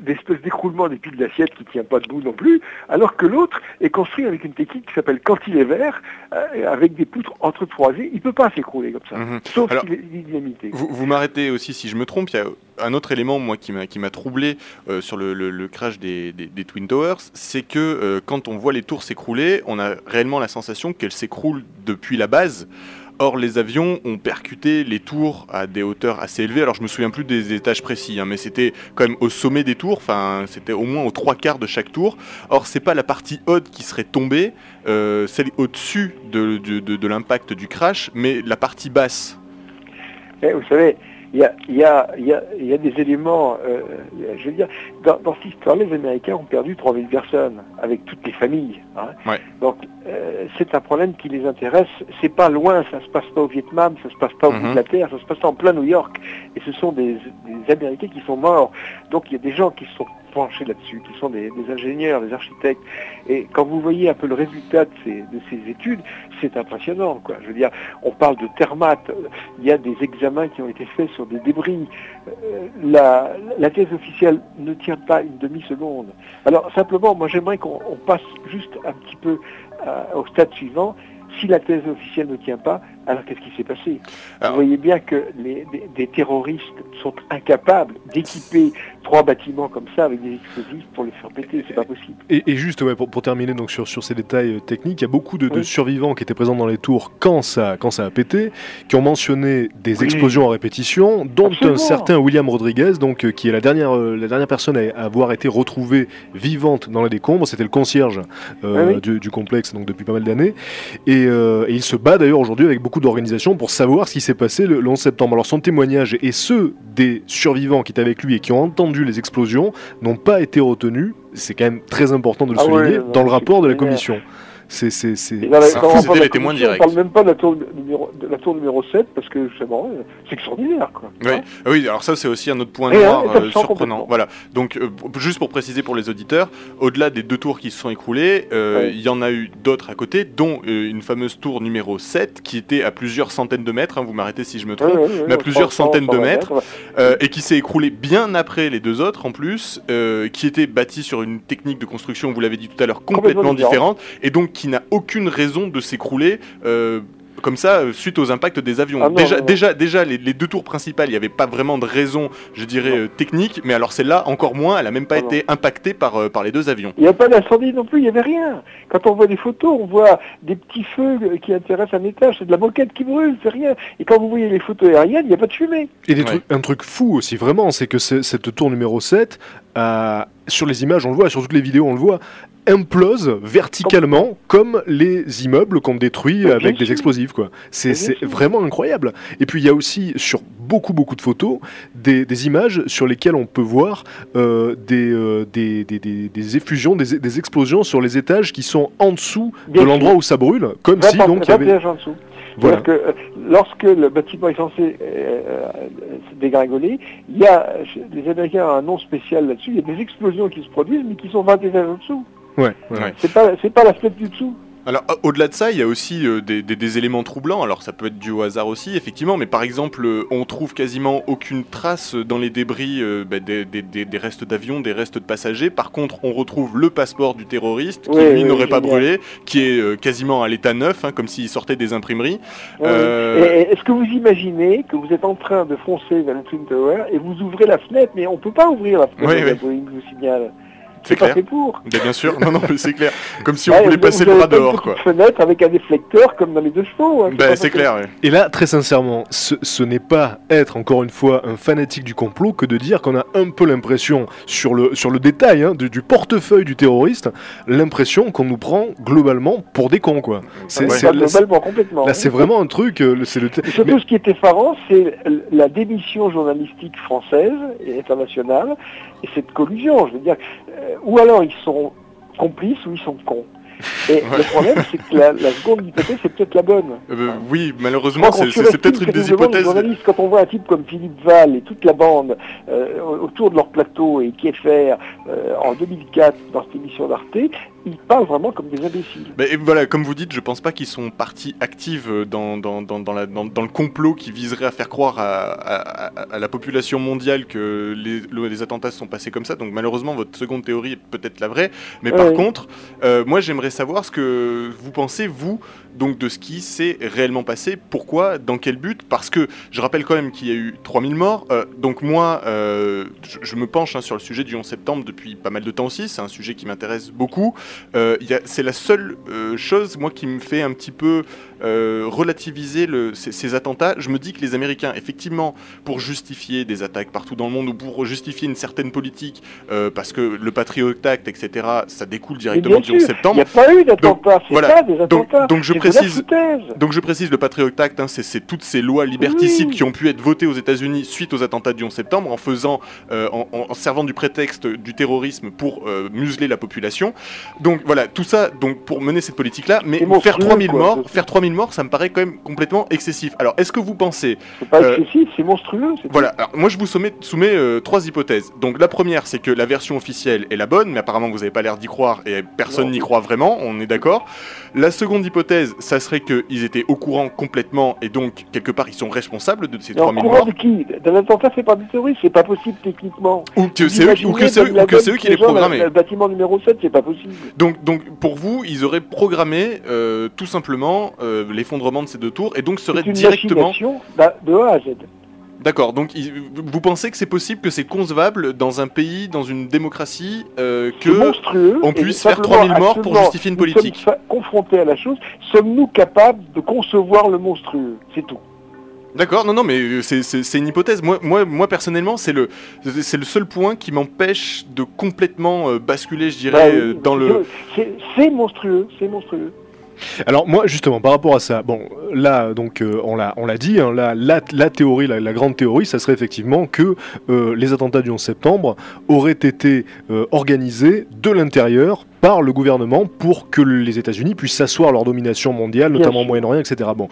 d'espèce d'écroulement des piles d'assiette qui ne tient pas debout non plus, alors que l'autre est construit avec une technique qui s'appelle cantilever, euh, avec des poutres entrecroisées. Il ne peut pas s'écrouler comme ça, Mhm. sauf s'il est dynamité. Vous, vous m'arrêtez aussi si je me trompe, il y a un autre élément moi qui m'a qui m'a troublé euh, sur le, le- le crash des, des- des Twin Towers, c'est que euh, quand on voit les tours s'écrouler, on a réellement la sensation qu'elles s'écroulent depuis la base. Or, les avions ont percuté les tours à des hauteurs assez élevées. Alors, je me souviens plus des étages précis, hein, mais c'était quand même au sommet des tours. Enfin, c'était au moins aux trois quarts de chaque tour. Or, c'est pas la partie haute qui serait tombée, euh, celle au-dessus de, l'impact du crash, mais la partie basse. Eh, vous savez, il y a, il y, a, il y, a, il y a des éléments, euh, je veux dire, dans, dans cette histoire, les Américains ont perdu 3000 personnes, avec toutes les familles. hein. Ouais. Donc, euh, c'est un problème qui les intéresse. C'est pas loin, ça se passe pas au Vietnam, ça se passe pas au bout Mhm. de la terre, ça se passe en plein New York. Et ce sont des, des Américains qui sont morts. Donc, il y a des gens qui sont penchés là-dessus, qui sont des, ingénieurs, des architectes. Et quand vous voyez un peu le résultat de ces, de ces études, c'est impressionnant. Je veux dire, on parle de thermate, il y a des examens qui ont été faits sur des débris. Euh, la, thèse officielle ne tient pas une demi-seconde. Alors simplement, moi j'aimerais qu'on on passe juste un petit peu euh, au stade suivant. Si la thèse officielle ne tient pas, alors qu'est-ce qui s'est passé? Alors- Vous voyez bien que les, des, des terroristes sont incapables d'équiper trois bâtiments comme ça avec des explosifs pour les faire péter. C'est pas possible. Et, et juste ouais, pour, pour terminer donc sur, sur ces détails euh, techniques, il y a beaucoup de, survivants qui étaient présents dans les tours quand ça, quand ça a pété, qui ont mentionné des Oui. explosions en répétition, dont Absolument. un certain William Rodriguez, donc euh, qui est la dernière, euh, la dernière personne à, avoir été retrouvée vivante dans les décombres. C'était le concierge euh, Ah oui. du, du complexe donc depuis pas mal d'années, et, et il se bat d'ailleurs aujourd'hui avec beaucoup d'organisations pour savoir ce qui s'est passé le, le 11 septembre. Alors son témoignage et ceux des survivants qui étaient avec lui et qui ont entendu les explosions n'ont pas été retenus. C'est quand même très important de le Ah souligner dans le rapport de la commission. C'est, c'est, c'est- les témoins directs. On parle même pas de la tour numéro, de la tour numéro 7 parce que justement, euh, c'est extraordinaire. Quoi. Oui, Ah oui, alors ça c'est aussi un autre point Et, noir hein, euh, surprenant. Voilà. Donc euh, juste pour préciser pour les auditeurs, au-delà des deux tours qui se sont écroulées, euh, Ouais. il y en a eu d'autres à côté, dont euh, une fameuse tour numéro 7 qui était à plusieurs centaines de mètres, hein, vous m'arrêtez si je me trompe, Ouais, ouais, ouais, mais à plusieurs 100, centaines de 120 mètres. euh, et qui s'est écroulée bien après les deux autres en plus, euh, qui était bâtie sur une technique de construction, vous l'avez dit tout à l'heure, complètement Complètement différente, et donc qui n'a aucune raison de s'écrouler. euh, comme ça euh, suite aux impacts des avions. Ah non, déjà, non, non. déjà, déjà, les, les deux tours principales, il n'y avait pas vraiment de raison, je dirais, euh, technique, mais alors celle-là, encore moins, elle a même pas Ah non. été impactée par, euh, par les deux avions. Il n'y a pas d'incendie non plus, il n'y avait rien. Quand on voit des photos, on voit des petits feux qui intéressent un étage, c'est de la moquette qui brûle, c'est rien. Et quand vous voyez les photos aériennes, il n'y a pas de fumée. Et des Ouais. trucs, un truc fou aussi, vraiment, c'est que c'est- cette tour numéro 7, euh, sur les images, on le voit, sur toutes les vidéos, on le voit, implose verticalement comme les immeubles qu'on détruit avec des explosifs. quoi. C'est vraiment incroyable. Et puis il y a aussi, sur beaucoup, beaucoup de photos, des, des images sur lesquelles on peut voir euh, des, euh, des, des, effusions, des, des explosions sur les étages qui sont en dessous Bien de l'endroit où ça brûle, comme 20 si donc il y avait... Voilà. C'est-à-dire que euh, lorsque le bâtiment est censé euh, euh, se dégringoler, il y a, les Américains ont un nom spécial là-dessus, il y a des explosions qui se produisent, mais qui sont 20 étages en dessous. Ouais, ouais. Ouais. C'est pas, pas la fenêtre du dessous. Alors, au-delà de ça, il y a aussi euh, des, des- des éléments troublants. Alors, ça peut être dû au hasard aussi, effectivement, mais par exemple, euh, on trouve quasiment aucune trace dans les débris euh, bah, des, restes d'avions, des restes de passagers. Par contre, on retrouve le passeport du terroriste, qui Oui, lui oui, n'aurait pas brûlé, qui est euh, quasiment à l'état neuf, hein, comme s'il sortait des imprimeries. Est-ce que vous imaginez que vous êtes en train de foncer vers le Twin Tower et vous ouvrez la fenêtre, mais on peut pas ouvrir la fenêtre Oui, de la oui. Boeing, je vous signale. C'est pas clair. fait pour. Bah, bien sûr, non, non, mais c'est clair. Comme si on Ouais, voulait vous- passer vous le bras pas dehors, quoi. fenêtre avec un déflecteur comme dans les deux chevaux. hein, Bah, pas c'est clair, ouais. Et là, très sincèrement, ce, ce n'est pas être, encore une fois, un fanatique du complot que de dire qu'on a un peu l'impression, sur le, sur le détail hein, du, du portefeuille du terroriste, l'impression qu'on nous prend globalement pour des cons, quoi. C'est, Ouais, pas globalement, complètement. là, c'est vraiment un truc, euh, c'est le... Surtout, ce qui est effarant, c'est la démission journalistique française et internationale et cette collusion. Je veux dire, euh, ou alors ils sont complices ou ils sont cons. Et *laughs* le problème, c'est que la, la seconde hypothèse, c'est peut-être la bonne. Euh, Enfin, oui, malheureusement, c'est, peut-être une des hypothèses. Quand on voit un type comme Philippe Val et toute la bande euh, autour de leur plateau et Kieffer euh, en 2004 dans cette émission d'Arte, ils parlent vraiment comme des imbéciles. Bah, et voilà, comme vous dites, je pense pas qu'ils sont partie active dans, dans, dans, dans la- dans- dans le complot qui viserait à faire croire à, à- à- à la population mondiale que les, le- les attentats se sont passés comme ça. Donc malheureusement, votre seconde théorie est peut-être la vraie. Mais par contre, euh, moi j'aimerais savoir ce que vous pensez, vous, donc de ce qui s'est réellement passé. Pourquoi? Dans quel but? Parce que je rappelle quand même qu'il y a eu 3000 morts. Euh, donc moi, euh, je, me penche hein, sur le sujet du 11 septembre depuis pas mal de temps aussi. C'est un sujet qui m'intéresse beaucoup. Euh, c'est la seule chose, moi, qui me fait un petit peu euh, relativiser le- ces, ces attentats. Je me dis que les Américains, effectivement, pour justifier des attaques partout dans le monde ou pour justifier une certaine politique, euh, parce que le Patriot Act, etc., ça découle directement du 11 sûr, il septembre. n'y a pas eu d'attentat, c'est voilà. pas des Donc- attentats. donc je de la précise-. Donc je précise, le Patriot Act, hein, c'est toutes ces lois liberticides Oui. qui ont pu être votées aux États-Unis suite aux attentats du 11 septembre, en faisant, euh, en, servant du prétexte du terrorisme pour museler la population. Donc voilà, tout ça, donc pour mener cette politique-là, mais faire monstrueux, 3000 quoi. morts, faire 3000 morts, ça me paraît quand même complètement excessif. Alors est-ce que vous pensez C'est pas Euh, excessif, c'est monstrueux. voilà, alors moi je vous soumets, soumets, euh, trois hypothèses. Donc la première, c'est que la version officielle est la bonne, mais apparemment vous n'avez pas l'air d'y croire et personne n'y croit vraiment, on est d'accord. La seconde hypothèse, ça serait qu'ils étaient au courant complètement et donc quelque part ils sont responsables de ces Mais en 3000 courant morts. de qui? D'un attentat fait par des terroristes, c'est pas possible techniquement. Ou que c'est eux, ou que c'est eux- que c'est eux qui les programmaient. Le, le bâtiment numéro 7, c'est pas possible. Donc, donc pour vous, ils auraient programmé euh, tout simplement euh, l'effondrement de ces deux tours et donc seraient C'est une directement. d'a- de A à Z. D'accord, donc vous pensez que c'est possible que c'est concevable dans un pays, dans une démocratie, euh, que on puisse faire simplement, 3000 morts pour justifier une politique. confrontés à la chose. Sommes-nous capables de concevoir le monstrueux? C'est tout. D'accord, non, non, mais euh, c'est- une hypothèse. Moi, moi, moi personnellement, c'est le, c'est le seul point qui m'empêche de complètement euh, basculer, je dirais, Bah, euh, dans le. C'est monstrueux, c'est monstrueux. Alors moi justement par rapport à ça, bon là donc euh, on l'a on l'a dit, hein, là, la, la théorie, la, la grande théorie, ça serait effectivement que euh, les attentats du 11 septembre auraient été euh, organisés de l'intérieur par le gouvernement pour que les États-Unis puissent asseoir leur domination mondiale, notamment au. Moyen-Orient, etc. Bon,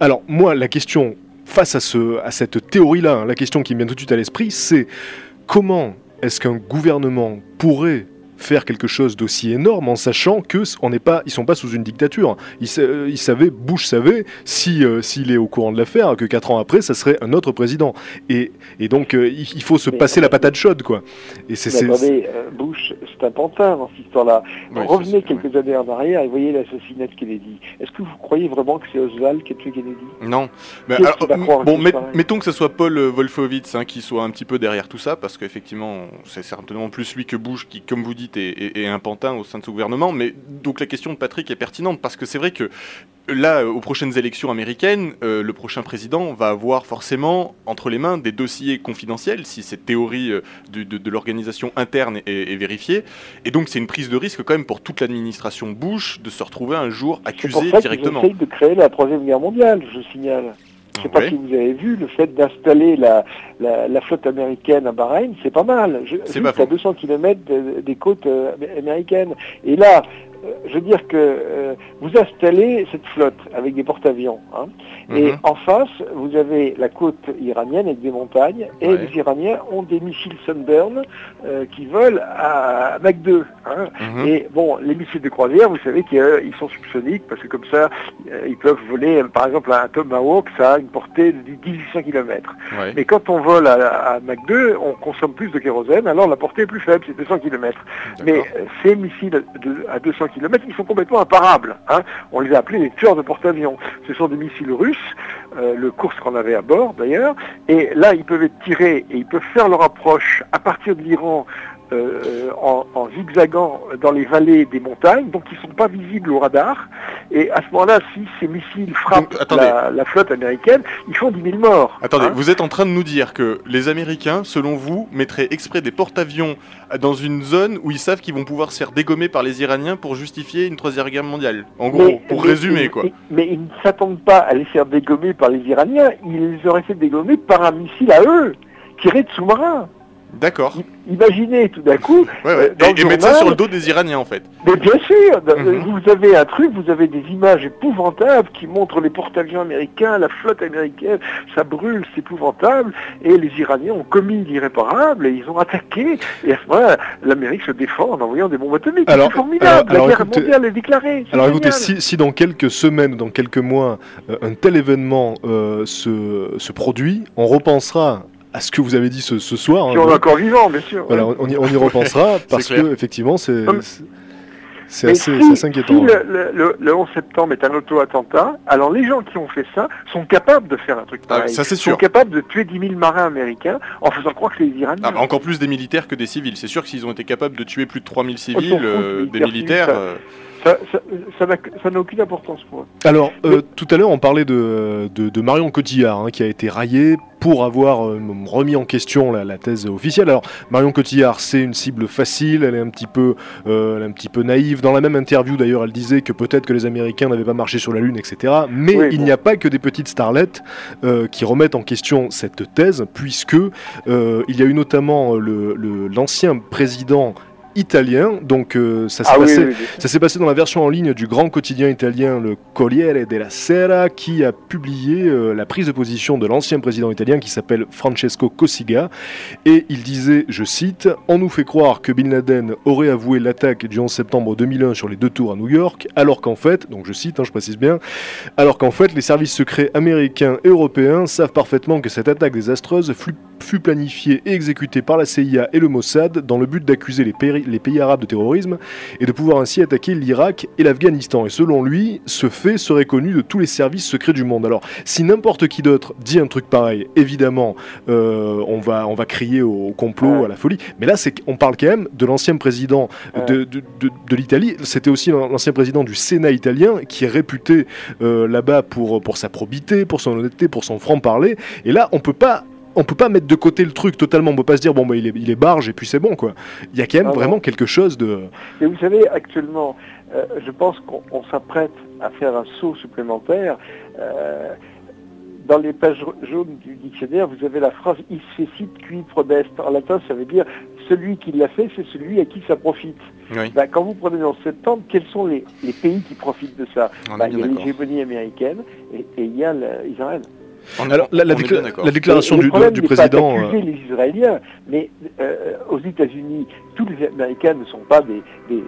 alors moi la question face à ce à cette théorie-là, hein, la question qui me vient tout de suite à l'esprit, c'est comment est-ce qu'un gouvernement pourrait faire quelque chose d'aussi énorme en sachant que on n'est pas, ils sont pas sous une dictature. Ils, euh, ils savaient, Bush savait, si euh, s'il est au courant de l'affaire, que quatre ans après, ça serait un autre président. Et, et donc euh, il, faut se Mais passer la patate chaude, quoi. Et c'est attendez, euh, Bush, c'est un pantin dans cette histoire-là. Revenez quelques années en arrière et voyez l'assassinat de Kennedy. Est-ce que vous croyez vraiment que c'est Oswald qui a tué Kennedy? Non. Mais alors, bon, met- mettons que ce soit Paul Wolfowitz hein, qui soit un petit peu derrière tout ça, parce qu'effectivement, c'est certainement plus lui que Bush qui, comme vous dites, est un pantin au sein de ce gouvernement. Mais donc la question de Patrick est pertinente, parce que c'est vrai que là, aux prochaines élections américaines, euh, le prochain président va avoir forcément entre les mains des dossiers confidentiels, si cette théorie euh, de, de- de l'organisation interne est, est vérifiée. Et donc c'est une prise de risque quand même pour toute l'administration Bush de se retrouver un jour C'est pour accusé ça directement. de créer la Troisième Guerre mondiale, je signale. Je sais pas si vous avez vu, le fait d'installer la, la, la flotte américaine à Bahreïn, c'est pas mal. Je, C'est juste pas à 200 km des côtes euh, amé- américaines. Et là, je veux dire que euh, vous installez cette flotte avec des porte-avions. hein, Et Mhm. en face, vous avez la côte iranienne avec des montagnes. Et Ouais. les Iraniens ont des missiles Sunburn euh, qui volent à Mach 2. hein. Mhm. Et bon, les missiles de croisière, vous savez qu'ils sont subsoniques parce que comme ça, euh, ils peuvent voler, par exemple, un Tomahawk, ça a une portée de 1800 km. Ouais. Mais quand on vole à, à Mach 2, on consomme plus de kérosène, alors la portée est plus faible, c'est 200 km. Mais D'accord. ces missiles de- à 200 km, ils sont complètement imparables. hein. On les a appelés les tueurs de porte-avions. Ce sont des missiles russes, euh, le course qu'on avait à bord d'ailleurs, et là, ils peuvent être tirés et ils peuvent faire leur approche à partir de l'Iran euh, en, en zigzagant dans les vallées des montagnes, donc ils ne sont pas visibles au radar. Et à ce moment-là, si ces missiles frappent Donc, la, la flotte américaine, ils font 10 000 morts. Attendez, hein. vous êtes en train de nous dire que les Américains, selon vous, mettraient exprès des porte-avions dans une zone où ils savent qu'ils vont pouvoir se faire dégommer par les Iraniens pour justifier une troisième guerre mondiale. En gros, Mais- pour mais- résumer, mais- quoi. Mais, ils ne s'attendent pas à les faire dégommer par les Iraniens, ils les auraient fait dégommer par un missile à eux, tiré de sous-marins. D'accord. Imaginez tout d'un coup, *laughs* Ouais, ouais. euh, dans Et, le et mettre ça sur le dos des Iraniens, en fait. mais bien sûr, Mhm. vous avez un truc, vous avez des images épouvantables qui montrent les porte-avions américains, la flotte américaine, ça brûle, c'est épouvantable, et les Iraniens ont commis l'irréparable, et ils ont attaqué, et à ce moment-là, l'Amérique se défend en envoyant des bombes atomiques. Alors, c'est formidable, alors- alors la guerre écoutez- mondiale est déclarée. c'est Alors écoutez, si, si dans quelques semaines, dans quelques mois, euh, un tel événement euh, se, se produit, on repensera à ce que vous avez dit ce, ce soir. Si hein, on est encore vivant, bien sûr. voilà, on, y, on y repensera *laughs* parce clair. que effectivement, c'est assez, si, c'est assez inquiétant. si le, le- le- le 11 septembre est un auto-attentat, alors les gens qui ont fait ça sont capables de faire un truc Ah, pareil. ça, c'est Ils sûr. sont capables de tuer 10 000 marins américains en faisant croire que c'est les Iraniens. Ah, bah, encore plus des militaires que des civils. C'est sûr que s'ils ont été capables de tuer plus de 3000 s'en civils, fout, euh, des militaires militaires... civils, euh, Ça ça- ça n'a ça n'a aucune importance pour eux. Alors, euh, tout à l'heure, on parlait de, de, de Marion Cotillard, hein, qui a été raillée pour avoir euh, remis en question la, la thèse officielle. Alors, Marion Cotillard, c'est une cible facile, elle est un petit peu, euh, elle est un petit peu naïve. Dans la même interview, d'ailleurs, elle disait que peut-être que les Américains n'avaient pas marché sur la Lune, etc. Mais Oui, il bon. n'y a pas que des petites starlettes qui remettent en question cette thèse, puisque il y a eu notamment le- le- l'ancien président italien, donc euh, ça s'est Ah oui, passé oui, oui. ça s'est passé dans la version en ligne du grand quotidien italien le Corriere della Sera qui a publié euh, la prise de position de l'ancien président italien qui s'appelle Francesco Cossiga et il disait, je cite, On nous fait croire que Bin Laden aurait avoué l'attaque du 11 septembre 2001 sur les deux tours à New York alors qu'en fait, donc je cite, hein, je précise bien, alors qu'en fait les services secrets américains et européens savent parfaitement que cette attaque désastreuse fut, fut planifiée et exécutée par la CIA et le Mossad dans le but d'accuser les, pays- les pays arabes de terrorisme et de pouvoir ainsi attaquer l'Irak et l'Afghanistan. Et selon lui, ce fait serait connu de tous les services secrets du monde. Alors, si n'importe qui d'autre dit un truc pareil, évidemment, euh, on, va, on va crier au complot, à la folie. Mais là, c'est qu'on parle quand même de l'ancien président de, de, de- de l'Italie. C'était aussi l'ancien président du Sénat italien qui est réputé euh, là-bas pour, pour sa probité, pour son honnêteté, pour son franc-parler. Et là, on peut pas. On peut pas mettre de côté le truc totalement. On peut pas se dire bon bah il est, il est barge et puis c'est bon quoi. Il y a quand même Ah non. vraiment quelque chose de. Et vous savez, actuellement, euh, je pense qu'on on s'apprête à faire un saut supplémentaire. Euh, dans les pages jaunes du dictionnaire, vous avez la phrase « il se cite qui prodeste ». En latin, ça veut dire « celui qui l'a fait, c'est celui à qui ça profite Oui, Ben, Quand vous prenez dans septembre, quels sont les, les pays qui profitent de ça Ben, est Il y a l'hégémonie américaine et, et il y a la- Israël. On est- Alors, la, la on décla- la déclaration du, du président. Pas euh, les Israéliens, mais euh, aux États-Unis, tous les Américains ne sont pas des, des,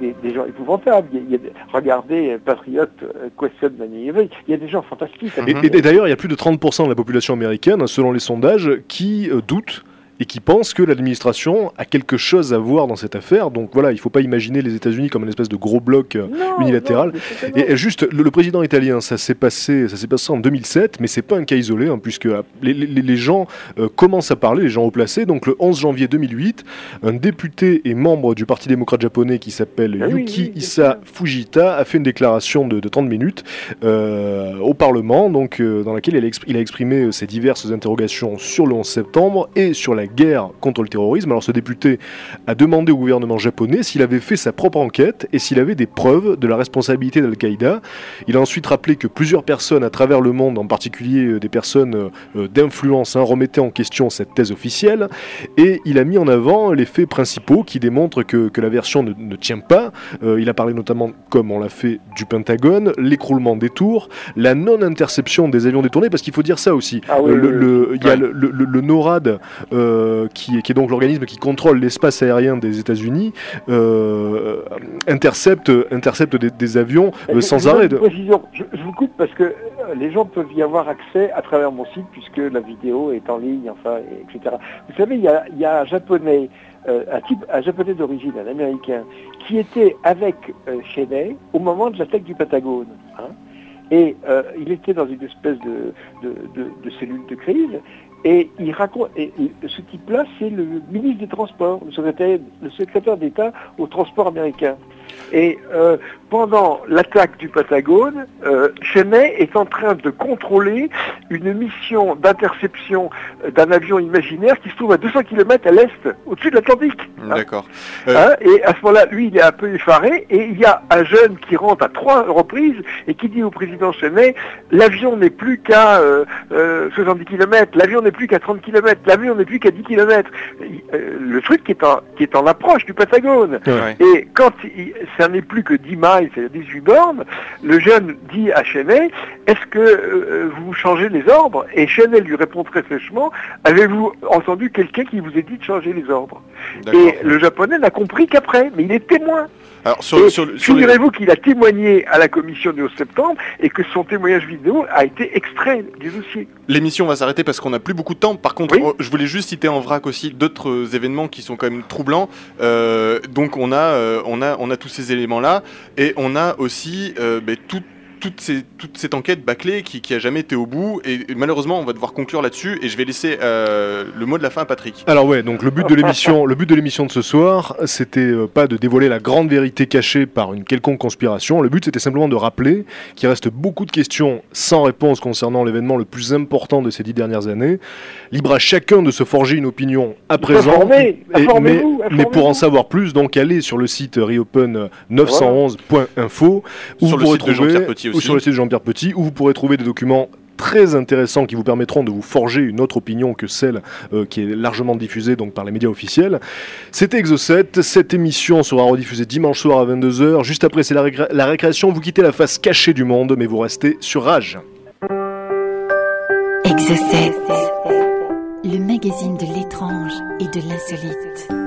des- des gens épouvantables. Il y a- il y a des- regardez, euh, Patriot, euh, Question Manieville, il y a des gens fantastiques. Et, et- et d'ailleurs, il y a plus de 30% de la population américaine, selon les sondages, qui euh, doutent et qui pensent que l'administration a quelque chose à voir dans cette affaire. Donc voilà, il ne faut pas imaginer les États-Unis comme une espèce de gros bloc euh, Non, unilatéral. non. Et, et juste, le, le président italien, ça s'est passé, ça s'est passé en 2007, mais c'est pas un cas isolé, hein, puisque euh, les, les- les gens euh, commencent à parler, les gens haut placés. Donc le 11 janvier 2008, un député et membre du Parti démocrate japonais qui s'appelle Ah Yuki oui, Issa. Fujita a fait une déclaration de, de 30 minutes euh, au Parlement, donc dans laquelle il a, exprimé ses diverses interrogations sur le 11 septembre et sur la guerre contre le terrorisme. Alors ce député a demandé au gouvernement japonais s'il avait fait sa propre enquête et s'il avait des preuves de la responsabilité d'Al-Qaïda. Il a ensuite rappelé que plusieurs personnes à travers le monde, en particulier euh, des personnes euh, d'influence, hein, remettaient en question cette thèse officielle. Et il a mis en avant les faits principaux qui démontrent que, que la version ne, ne tient pas. Euh, il a parlé notamment, comme on l'a fait, du Pentagone, l'écroulement des tours, la non-interception des avions détournés, parce qu'il faut dire ça aussi. Ah oui, Euh, le, oui, oui. le- il y a Ouais. le, le- le- le NORAD, euh, qui, qui est donc l'organisme qui contrôle l'espace aérien des États-Unis, euh, intercepte, intercepte des, des avions euh, sans je arrêt. de- précision. Je, je vous coupe parce que euh, les gens peuvent y avoir accès à travers mon site puisque la vidéo est en ligne, enfin, et- etc. Vous savez, il y a, il y a un japonais, euh, un type, un japonais d'origine, un américain, qui était avec euh, Cheney au moment de l'attaque du Patagone. hein. et euh, il était dans une espèce de, de, de- de cellule de crise. Et ce type-là, c'est le ministre des Transports, le secrétaire, le secrétaire d'État au transport américain. Et euh, pendant l'attaque du Patagone, euh, Cheney est en train de contrôler une mission d'interception euh, d'un avion imaginaire qui se trouve à 200 km à l'est, au-dessus de l'Atlantique. hein. D'accord. Euh, Hein, et à ce moment-là, lui, il est un peu effaré, et il y a un jeune qui rentre à trois reprises et qui dit au président Cheney, l'avion n'est plus qu'à euh, euh, 70 km, l'avion n'est plus qu'à 30 km, l'avion n'est plus qu'à 10 km. Euh, le truc qui est en, qui est en approche du Patagone. ouais. Et quand il- ça n'est plus que 10 miles, c'est-à-dire 18 bornes, le jeune dit à Cheney, est-ce que euh, vous changez les ordres? Et Cheney lui répond très sèchement, avez-vous entendu quelqu'un qui vous ait dit de changer les ordres? Et le japonais n'a compris qu'après, mais il est témoin. Figurez-vous qu'il a témoigné à la commission du 11 septembre et que son témoignage vidéo a été extrait du dossier. l'émission va s'arrêter parce qu'on n'a plus beaucoup de temps. Par contre, Oui. oh, je voulais juste citer en vrac aussi d'autres euh, événements qui sont quand même troublants. Euh, donc on a, euh, on a, on a tous ces éléments-là et on a aussi euh, ben, tout- toute, ces- toute cette enquête bâclée qui, qui a jamais été au bout et, et malheureusement on va devoir conclure là-dessus et je vais laisser euh, le mot de la fin à Patrick. Alors ouais, donc le but de l'émission, le but de l'émission de ce soir, c'était euh, pas de dévoiler la grande vérité cachée par une quelconque conspiration. Le but c'était simplement de rappeler qu'il reste beaucoup de questions sans réponse concernant l'événement le plus important de ces dix dernières années. Libre à chacun de se forger une opinion à présent. Informez, Et- mais, pour en savoir plus, donc allez sur le site reopen 911.info où Sur vous le pourrez site de trouver Jean-Pierre Petit ou sur le site de Jean-Pierre Petit où vous pourrez trouver des documents très intéressants qui vous permettront de vous forger une autre opinion que celle euh, qui est largement diffusée donc par les médias officiels. C'était Exocet, cette émission sera rediffusée dimanche soir à 22h. Juste après c'est la, récré- la récréation, vous quittez la face cachée du monde mais vous restez sur Rage. Exocet, le magazine de l'étrange et de l'insolite.